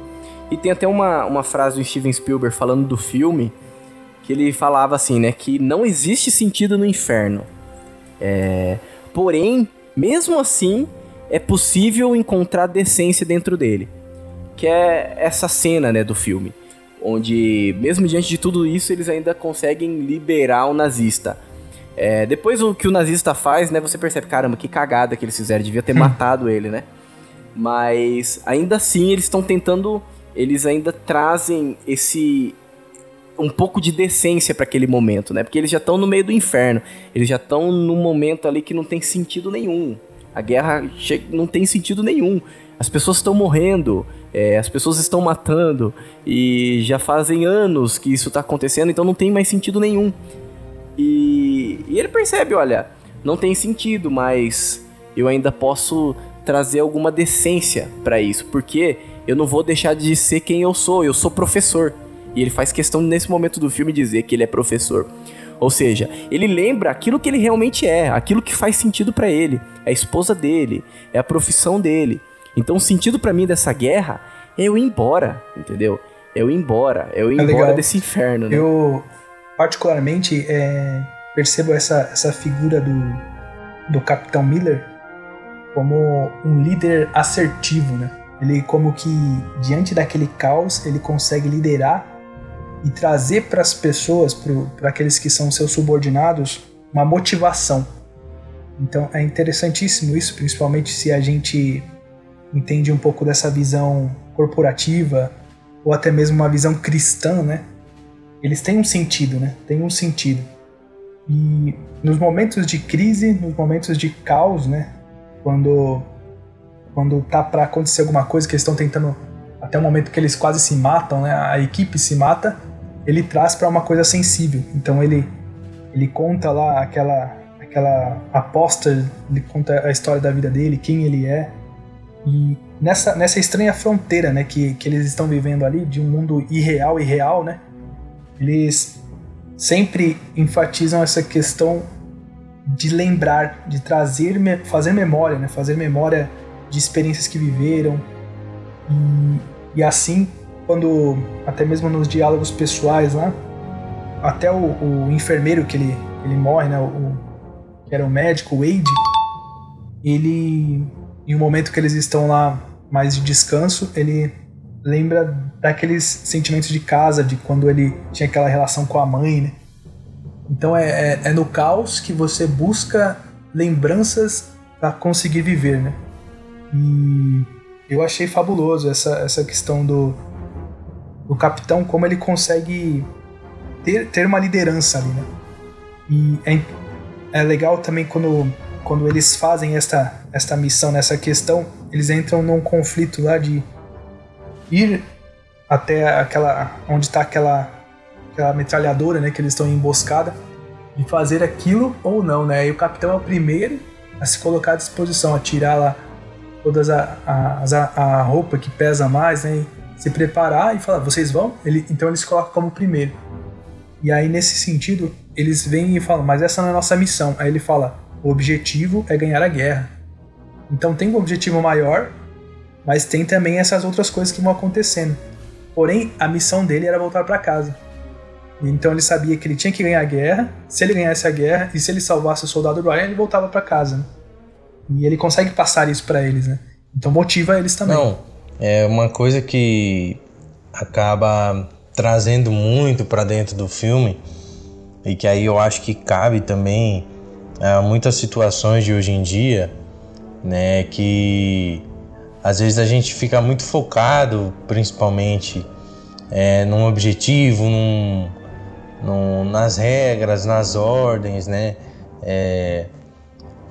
E tem até uma, uma frase do Steven Spielberg falando do filme, que ele falava assim, né? Que não existe sentido no inferno. É, porém, mesmo assim, é possível encontrar decência dentro dele. Que é essa cena, né, do filme. Onde, mesmo diante de tudo isso, eles ainda conseguem liberar o nazista é, depois o que o nazista faz, né, você percebe, caramba, que cagada que eles fizeram, devia ter hum. matado ele, né? Mas ainda assim eles estão tentando, eles ainda trazem esse um pouco de decência para aquele momento, né? Porque eles já estão no meio do inferno, eles já estão num momento ali que não tem sentido nenhum. A guerra não tem sentido nenhum. As pessoas estão morrendo, é, as pessoas estão matando e já fazem anos que isso está acontecendo, então não tem mais sentido nenhum. E, e ele percebe, olha, não tem sentido, mas eu ainda posso trazer alguma decência para isso, porque eu não vou deixar de ser quem eu sou, eu sou professor. E ele faz questão nesse momento do filme dizer que ele é professor. Ou seja, ele lembra aquilo que ele realmente é, aquilo que faz sentido para ele, é a esposa dele, é a profissão dele. Então o sentido para mim dessa guerra é eu ir embora, entendeu? É eu ir embora, é eu ir é embora legal. desse inferno, né? Eu particularmente é, percebo essa, essa figura do, do Capitão Miller como um líder assertivo, né? Ele como que diante daquele caos ele consegue liderar e trazer para as pessoas, para aqueles que são seus subordinados, uma motivação. Então é interessantíssimo isso, principalmente se a gente entende um pouco dessa visão corporativa ou até mesmo uma visão cristã, né? Eles têm um sentido, né? Tem um sentido. E nos momentos de crise, nos momentos de caos, né? Quando quando tá para acontecer alguma coisa que eles estão tentando até o momento que eles quase se matam, né? A equipe se mata, ele traz para uma coisa sensível. Então ele ele conta lá aquela aquela aposta, ele conta a história da vida dele, quem ele é. E nessa, nessa estranha fronteira, né, que, que eles estão vivendo ali, de um mundo irreal e real, né, eles sempre enfatizam essa questão de lembrar, de trazer, fazer memória, né? fazer memória de experiências que viveram. E, e assim, quando, até mesmo nos diálogos pessoais lá, até o, o enfermeiro que ele, ele morre, né? O, que era o médico, o Wade, ele, em um momento que eles estão lá mais de descanso, ele lembra daqueles sentimentos de casa, de quando ele tinha aquela relação com a mãe, né? Então é, é, é no caos que você busca lembranças para conseguir viver, né? E eu achei fabuloso essa, essa questão do, do capitão, como ele consegue ter, ter uma liderança ali, né? E é, é legal também quando, quando eles fazem esta, esta missão, nessa questão, eles entram num conflito lá de ir até aquela onde está aquela aquela metralhadora, né, que eles estão em emboscada, de fazer aquilo ou não, né? E o capitão é o primeiro a se colocar à disposição, a tirar lá todas a, a, a, roupa que pesa mais, né? se preparar e falar, vocês vão? Ele, então eles colocam como primeiro. E aí, nesse sentido, eles vêm e falam, mas essa não é a nossa missão. Aí ele fala, o objetivo é ganhar a guerra. Então tem um objetivo maior, mas tem também essas outras coisas que vão acontecendo. Porém, a missão dele era voltar para casa. Então ele sabia que ele tinha que ganhar a guerra. Se ele ganhasse a guerra e se ele salvasse o soldado Ryan, ele voltava para casa. Né? E ele consegue passar isso para eles, né? Então motiva eles também. Não, é uma coisa que acaba trazendo muito para dentro do filme e que aí eu acho que cabe também a muitas situações de hoje em dia, né, que às vezes a gente fica muito focado, principalmente é, num objetivo, num, num, nas regras, nas ordens, né? É,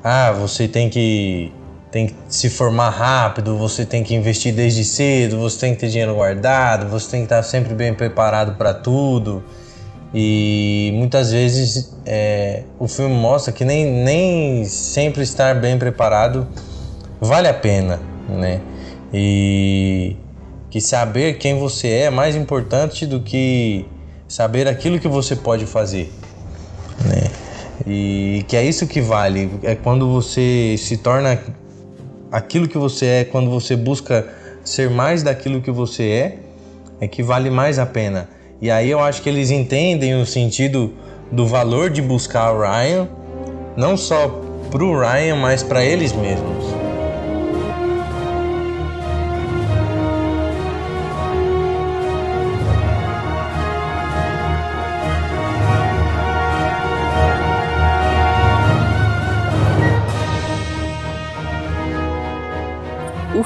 ah, você tem que tem que se formar rápido, você tem que investir desde cedo, você tem que ter dinheiro guardado, você tem que estar sempre bem preparado para tudo. E muitas vezes é, o filme mostra que nem, nem sempre estar bem preparado vale a pena, né? E que saber quem você é é mais importante do que saber aquilo que você pode fazer, né? E que é isso que vale, é quando você se torna aquilo que você é, quando você busca ser mais daquilo que você é, é que vale mais a pena. E aí eu acho que eles entendem o sentido do valor de buscar o Ryan, não só para o Ryan, mas para eles mesmos.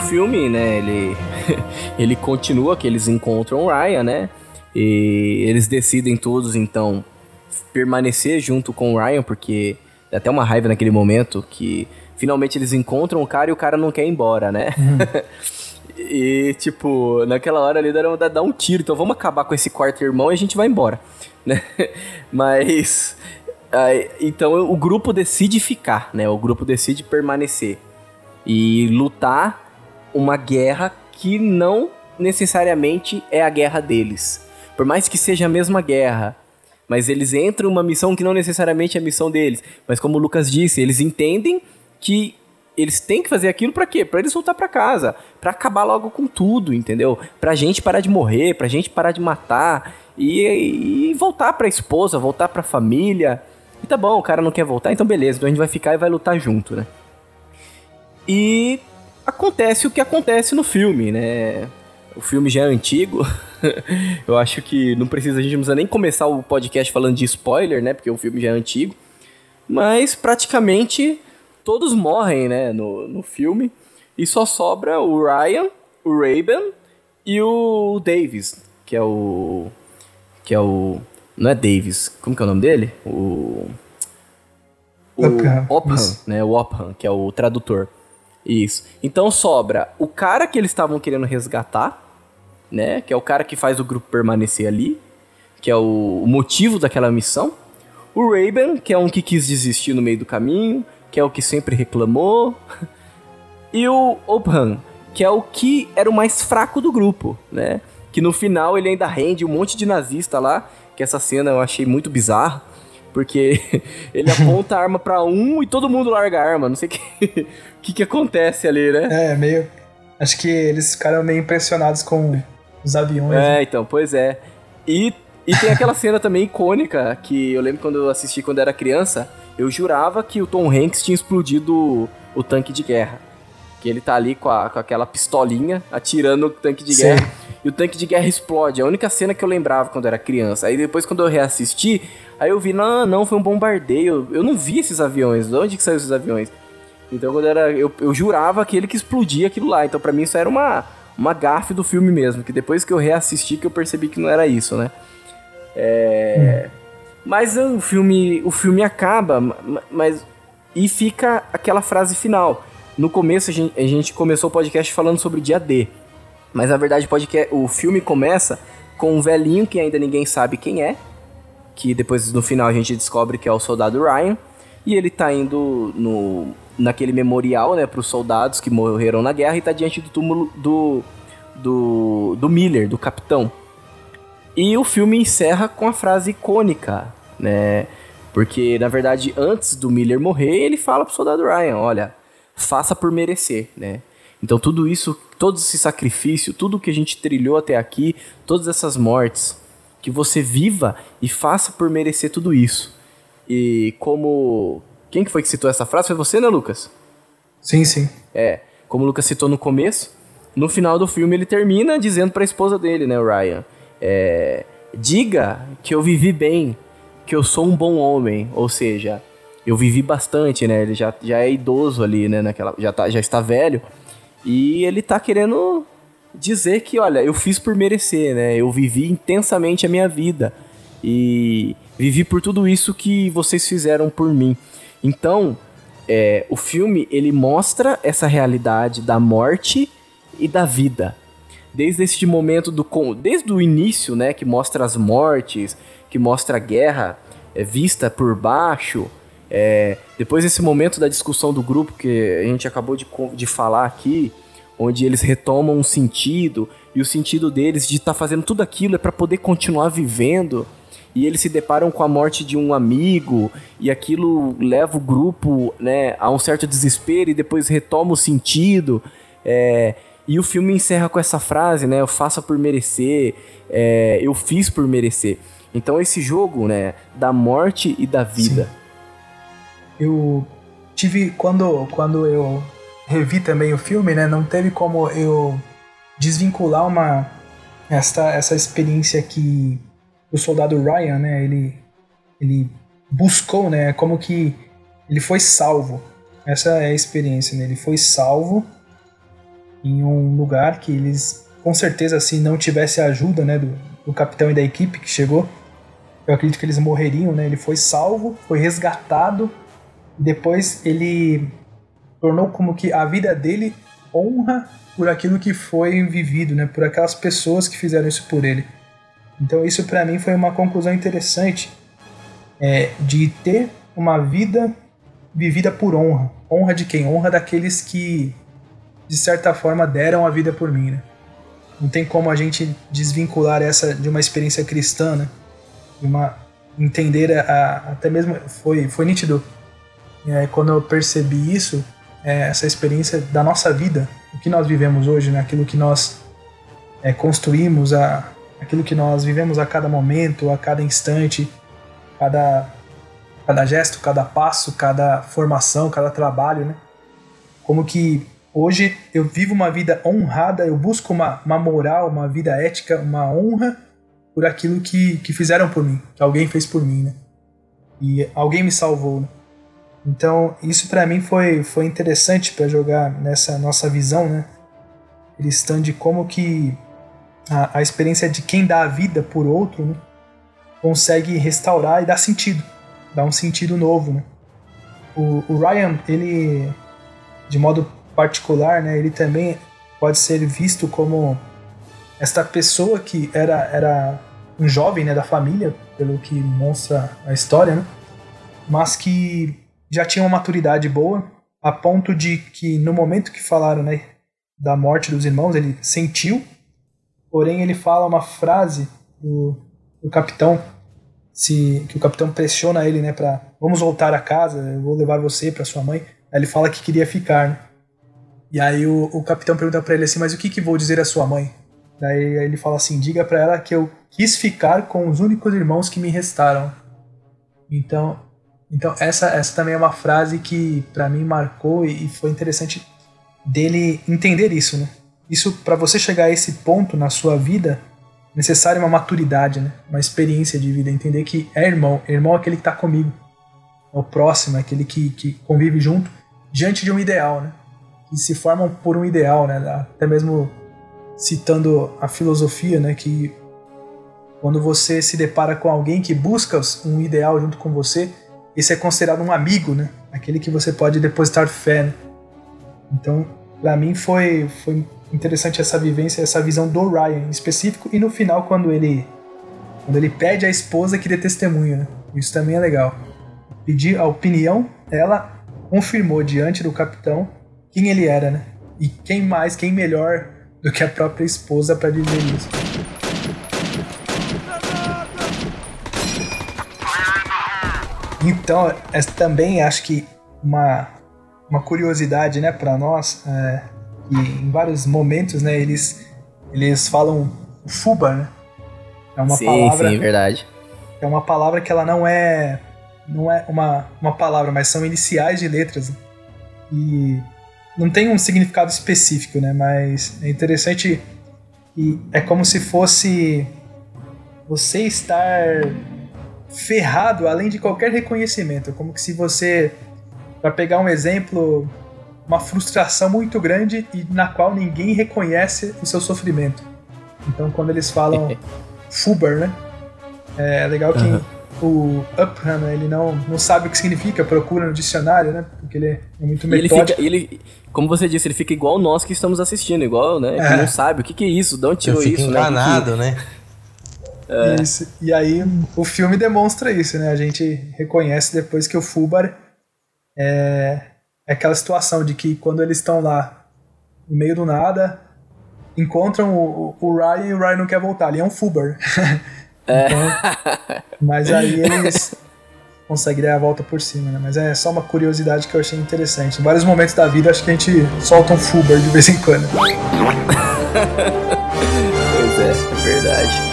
Filme, né, ele, *laughs* ele continua que eles encontram o Ryan, né? E eles decidem todos, então, permanecer junto com o Ryan, porque dá até uma raiva naquele momento que finalmente eles encontram o cara e o cara não quer ir embora, né? Uhum. *laughs* e, tipo, naquela hora ali dá, dá um tiro, então vamos acabar com esse quarto irmão e a gente vai embora, *laughs* né? Mas. Aí, então o grupo decide ficar, né? O grupo decide permanecer e lutar uma guerra que não necessariamente é a guerra deles. Por mais que seja a mesma guerra, mas eles entram uma missão que não necessariamente é a missão deles. Mas como o Lucas disse, eles entendem que eles têm que fazer aquilo para quê? Para eles voltar para casa, para acabar logo com tudo, entendeu? Pra gente parar de morrer, pra gente parar de matar e, e voltar pra esposa, voltar pra família. E tá bom, o cara não quer voltar, então beleza, então a gente vai ficar e vai lutar junto, né? E acontece o que acontece no filme, né? O filme já é antigo. *laughs* Eu acho que não precisa, a gente não precisa nem começar o podcast falando de spoiler, né? Porque o filme já é antigo. Mas praticamente todos morrem, né? No, no filme. E só sobra o Ryan, o Raven e o Davis, que é o. Que é o. Não é Davis, como que é o nome dele? O. O Opham, né? O Opham, que é o tradutor. Isso. Então sobra o cara que eles estavam querendo resgatar, né? Que é o cara que faz o grupo permanecer ali, que é o, motivo daquela missão. O Raven, que é um que quis desistir no meio do caminho, que é o que sempre reclamou. *laughs* e o Oban, que é o que era o mais fraco do grupo, né? Que no final ele ainda rende um monte de nazista lá, que essa cena eu achei muito bizarra. Porque *laughs* ele aponta a arma para um e todo mundo larga a arma. Não sei o que, *laughs* que, que acontece ali, né? É, meio. Acho que eles ficaram meio impressionados com os aviões. É, né? então, pois é. E, e tem aquela cena também icônica que eu lembro quando eu assisti quando era criança. Eu jurava que o Tom Hanks tinha explodido o, o tanque de guerra. Que ele tá ali com, a, com aquela pistolinha atirando o tanque de Sim. guerra. E o tanque de guerra explode. É a única cena que eu lembrava quando era criança. Aí depois, quando eu reassisti, aí eu vi, não, não, foi um bombardeio. Eu não vi esses aviões. De onde que saiu esses aviões? Então, quando era. Eu, eu jurava que ele que explodia aquilo lá. Então, para mim, isso era uma, uma gafe do filme mesmo. Que depois que eu reassisti, que eu percebi que não era isso, né? É. Hum. Mas o filme, o filme acaba, mas. E fica aquela frase final. No começo, a gente, a gente começou o podcast falando sobre o dia D. Mas na verdade podcast, o filme começa com um velhinho que ainda ninguém sabe quem é. Que depois no final a gente descobre que é o soldado Ryan. E ele tá indo no, naquele memorial, né, pros soldados que morreram na guerra e tá diante do túmulo do, do, do Miller, do capitão. E o filme encerra com a frase icônica, né? Porque, na verdade, antes do Miller morrer, ele fala pro soldado Ryan, olha, faça por merecer, né? Então tudo isso, todo esse sacrifício, tudo que a gente trilhou até aqui, todas essas mortes, que você viva e faça por merecer tudo isso. E como quem que foi que citou essa frase? Foi você, né, Lucas? Sim, sim. É, como o Lucas citou no começo, no final do filme ele termina dizendo para a esposa dele, né, o Ryan, é, diga que eu vivi bem, que eu sou um bom homem, ou seja, eu vivi bastante, né? Ele já, já é idoso ali, né? Naquela, já, tá, já está velho. E ele tá querendo dizer que, olha, eu fiz por merecer, né? Eu vivi intensamente a minha vida. E vivi por tudo isso que vocês fizeram por mim. Então, é, o filme, ele mostra essa realidade da morte e da vida. Desde este momento do... Desde o início, né? Que mostra as mortes, que mostra a guerra é, vista por baixo é, depois desse momento da discussão do grupo que a gente acabou de, de falar aqui, onde eles retomam um sentido, e o sentido deles de estar tá fazendo tudo aquilo é para poder continuar vivendo, e eles se deparam com a morte de um amigo, e aquilo leva o grupo né, a um certo desespero, e depois retoma o sentido. É, e o filme encerra com essa frase, né? Eu faço por merecer, é, eu fiz por merecer. Então esse jogo, né, da morte e da vida. Sim eu tive quando quando eu revi também o filme, né, não teve como eu desvincular uma esta essa experiência que o soldado Ryan, né, ele ele buscou, né, como que ele foi salvo. Essa é a experiência, né? Ele foi salvo em um lugar que eles com certeza se não tivesse a ajuda, né, do, do capitão e da equipe que chegou, eu acredito que eles morreriam, né? Ele foi salvo, foi resgatado depois ele tornou como que a vida dele honra por aquilo que foi vivido, né? Por aquelas pessoas que fizeram isso por ele. Então isso para mim foi uma conclusão interessante é, de ter uma vida vivida por honra. Honra de quem? Honra daqueles que de certa forma deram a vida por mim, né? Não tem como a gente desvincular essa de uma experiência cristã, né? De uma entender a, até mesmo foi foi nítido aí, quando eu percebi isso, é, essa experiência da nossa vida, o que nós vivemos hoje, né? aquilo que nós é, construímos, a, aquilo que nós vivemos a cada momento, a cada instante, cada, cada gesto, cada passo, cada formação, cada trabalho, né? Como que hoje eu vivo uma vida honrada, eu busco uma, uma moral, uma vida ética, uma honra por aquilo que, que fizeram por mim, que alguém fez por mim, né? E alguém me salvou, né? Então, isso para mim foi, foi interessante para jogar nessa nossa visão, né? Cristã de como que a, a experiência de quem dá a vida por outro, né? Consegue restaurar e dar sentido, dar um sentido novo, né? O, o Ryan, ele, de modo particular, né? Ele também pode ser visto como esta pessoa que era, era um jovem né, da família, pelo que mostra a história, né? Mas que já tinha uma maturidade boa, a ponto de que no momento que falaram né, da morte dos irmãos, ele sentiu, porém ele fala uma frase do, do capitão, se, que o capitão pressiona ele né, para vamos voltar a casa, eu vou levar você para sua mãe. Aí ele fala que queria ficar, né? E aí o, o capitão pergunta para ele assim, mas o que, que vou dizer à sua mãe? Daí ele fala assim, diga para ela que eu quis ficar com os únicos irmãos que me restaram. Então então essa, essa também é uma frase que para mim marcou e foi interessante dele entender isso, né? isso para você chegar a esse ponto na sua vida, necessária uma maturidade, né? Uma experiência de vida, entender que é irmão, irmão é aquele que tá comigo. É o próximo, é aquele que, que convive junto diante de um ideal, né? Que se formam por um ideal, né? Até mesmo citando a filosofia, né, que quando você se depara com alguém que busca um ideal junto com você, esse é considerado um amigo, né? Aquele que você pode depositar fé. Né? Então, para mim foi foi interessante essa vivência, essa visão do Ryan em específico e no final quando ele quando ele pede a esposa que dê testemunho, né? Isso também é legal. Pedir a opinião, ela confirmou diante do capitão quem ele era, né? E quem mais, quem melhor do que a própria esposa para dizer isso. Então, essa também acho que uma, uma curiosidade, né, para nós, é, que em vários momentos, né, eles eles falam fuba, né? É uma sim, palavra. Sim, verdade. É uma palavra que ela não é não é uma, uma palavra, mas são iniciais de letras. E não tem um significado específico, né? Mas é interessante e é como se fosse você estar ferrado além de qualquer reconhecimento, como que se você para pegar um exemplo, uma frustração muito grande e na qual ninguém reconhece o seu sofrimento. Então quando eles falam *laughs* fubar, né? É legal que uhum o Upham, né, ele não, não sabe o que significa, procura no dicionário, né? Porque ele é muito metódico. Ele fica, ele, como você disse, ele fica igual nós que estamos assistindo, igual, né? É. Que não sabe o que, que é isso, de onde tirou isso, enganado, né? Que... né? É. Isso. E aí o filme demonstra isso, né? A gente reconhece depois que o Fubar é, é aquela situação de que quando eles estão lá no meio do nada, encontram o, o Ryan e o Ryan não quer voltar. Ele é um Fubar. *laughs* É. Então, mas aí eles conseguem dar a volta por cima, né? Mas é só uma curiosidade que eu achei interessante. Em vários momentos da vida, acho que a gente solta um Fuber de vez em quando. *laughs* pois é, é verdade.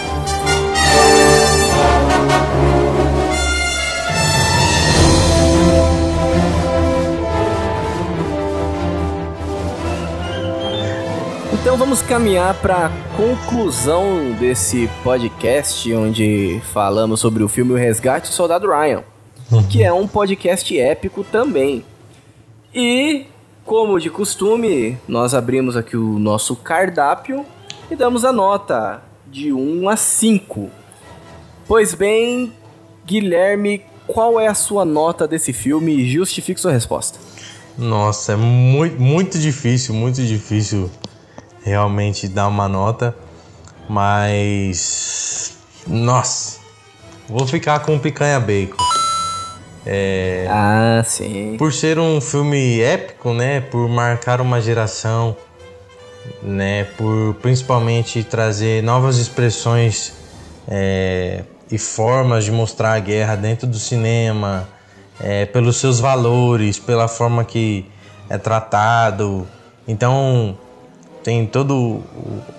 Então vamos caminhar para a conclusão desse podcast onde falamos sobre o filme O Resgate do Soldado Ryan, que é um podcast épico também. E, como de costume, nós abrimos aqui o nosso cardápio e damos a nota de 1 a 5. Pois bem, Guilherme, qual é a sua nota desse filme justifique sua resposta. Nossa, é muito, muito difícil, muito difícil realmente dar uma nota, mas nossa, vou ficar com Picanha Bacon. É, ah, sim. Por ser um filme épico, né? Por marcar uma geração, né? Por principalmente trazer novas expressões é, e formas de mostrar a guerra dentro do cinema, é, pelos seus valores, pela forma que é tratado. Então, tem todo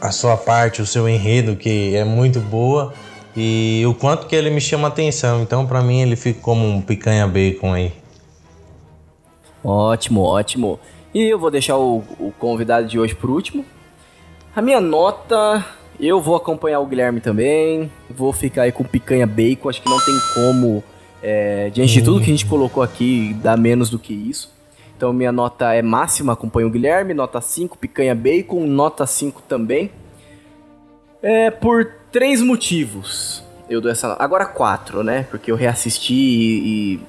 a sua parte, o seu enredo que é muito boa e o quanto que ele me chama atenção. Então, para mim, ele fica como um picanha bacon aí. Ótimo, ótimo. E eu vou deixar o, o convidado de hoje por último. A minha nota, eu vou acompanhar o Guilherme também. Vou ficar aí com picanha bacon. Acho que não tem como, é, diante de tudo que a gente colocou aqui, dar menos do que isso. Então minha nota é máxima, acompanho o Guilherme, nota 5, picanha bacon, nota 5 também. É por três motivos. Eu dou essa Agora quatro, né? Porque eu reassisti e,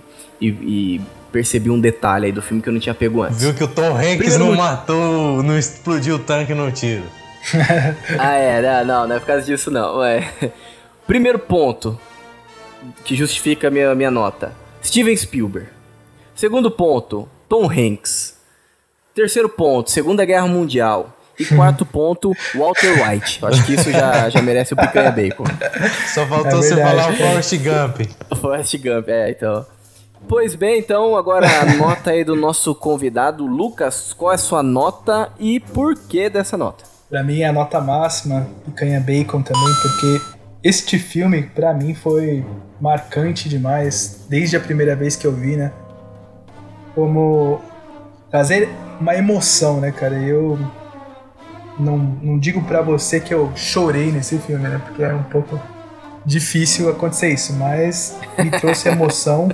e, e, percebi um detalhe aí do filme que eu não tinha pego antes. Viu que o Tom Hanks Primeiro não matou, não explodiu o tanque no tiro. *laughs* ah, é, não, não, não é por causa disso não. É. Primeiro ponto que justifica a minha, minha nota: Steven Spielberg. Segundo ponto, Tom Hanks. Terceiro ponto, Segunda Guerra Mundial. E quarto ponto, Walter White. Eu acho que isso já, já merece o picanha bacon. Só faltou é você falar o Forrest Gump. *laughs* Forrest Gump, é, então. Pois bem, então, agora a nota aí do nosso convidado, Lucas. Qual é a sua nota e por que dessa nota? Pra mim é a nota máxima, picanha bacon também, porque este filme, pra mim, foi marcante demais, desde a primeira vez que eu vi, né? Como trazer uma emoção, né, cara? Eu não, não digo para você que eu chorei nesse filme, né? Porque é um pouco difícil acontecer isso, mas me trouxe emoção.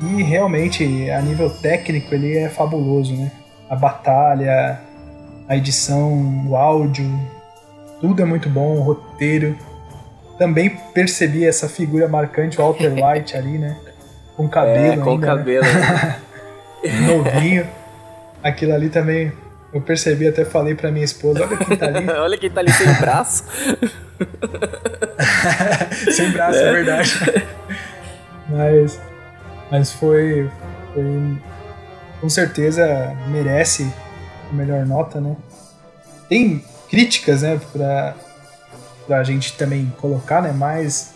e realmente, a nível técnico, ele é fabuloso, né? A batalha, a edição, o áudio, tudo é muito bom, o roteiro. Também percebi essa figura marcante, o Walter White ali, né? Com cabelo. É, com ainda, cabelo. Né? *laughs* Novinho. Aquilo ali também eu percebi, até falei pra minha esposa, olha quem tá ali. *laughs* olha quem tá ali sem braço. *laughs* sem braço, é, é verdade. mas, mas foi, foi. Com certeza merece a melhor nota, né? Tem críticas, né, pra, pra gente também colocar, né? Mas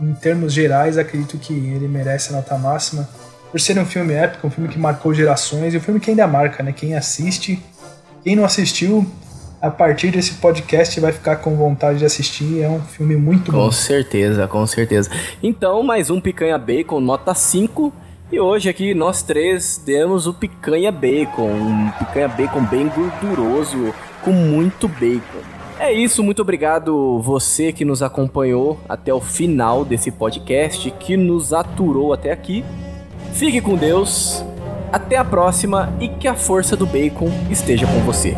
em termos gerais, acredito que ele merece a nota máxima. Por ser um filme épico, um filme que marcou gerações e um filme que ainda marca, né? Quem assiste quem não assistiu, a partir desse podcast vai ficar com vontade de assistir. É um filme muito com bom. Com certeza, com certeza. Então, mais um Picanha Bacon, nota 5. E hoje aqui nós três demos o Picanha Bacon. Um Picanha Bacon bem gorduroso, com muito bacon. É isso, muito obrigado você que nos acompanhou até o final desse podcast, que nos aturou até aqui. Fique com Deus até a próxima e que a força do bacon esteja com você.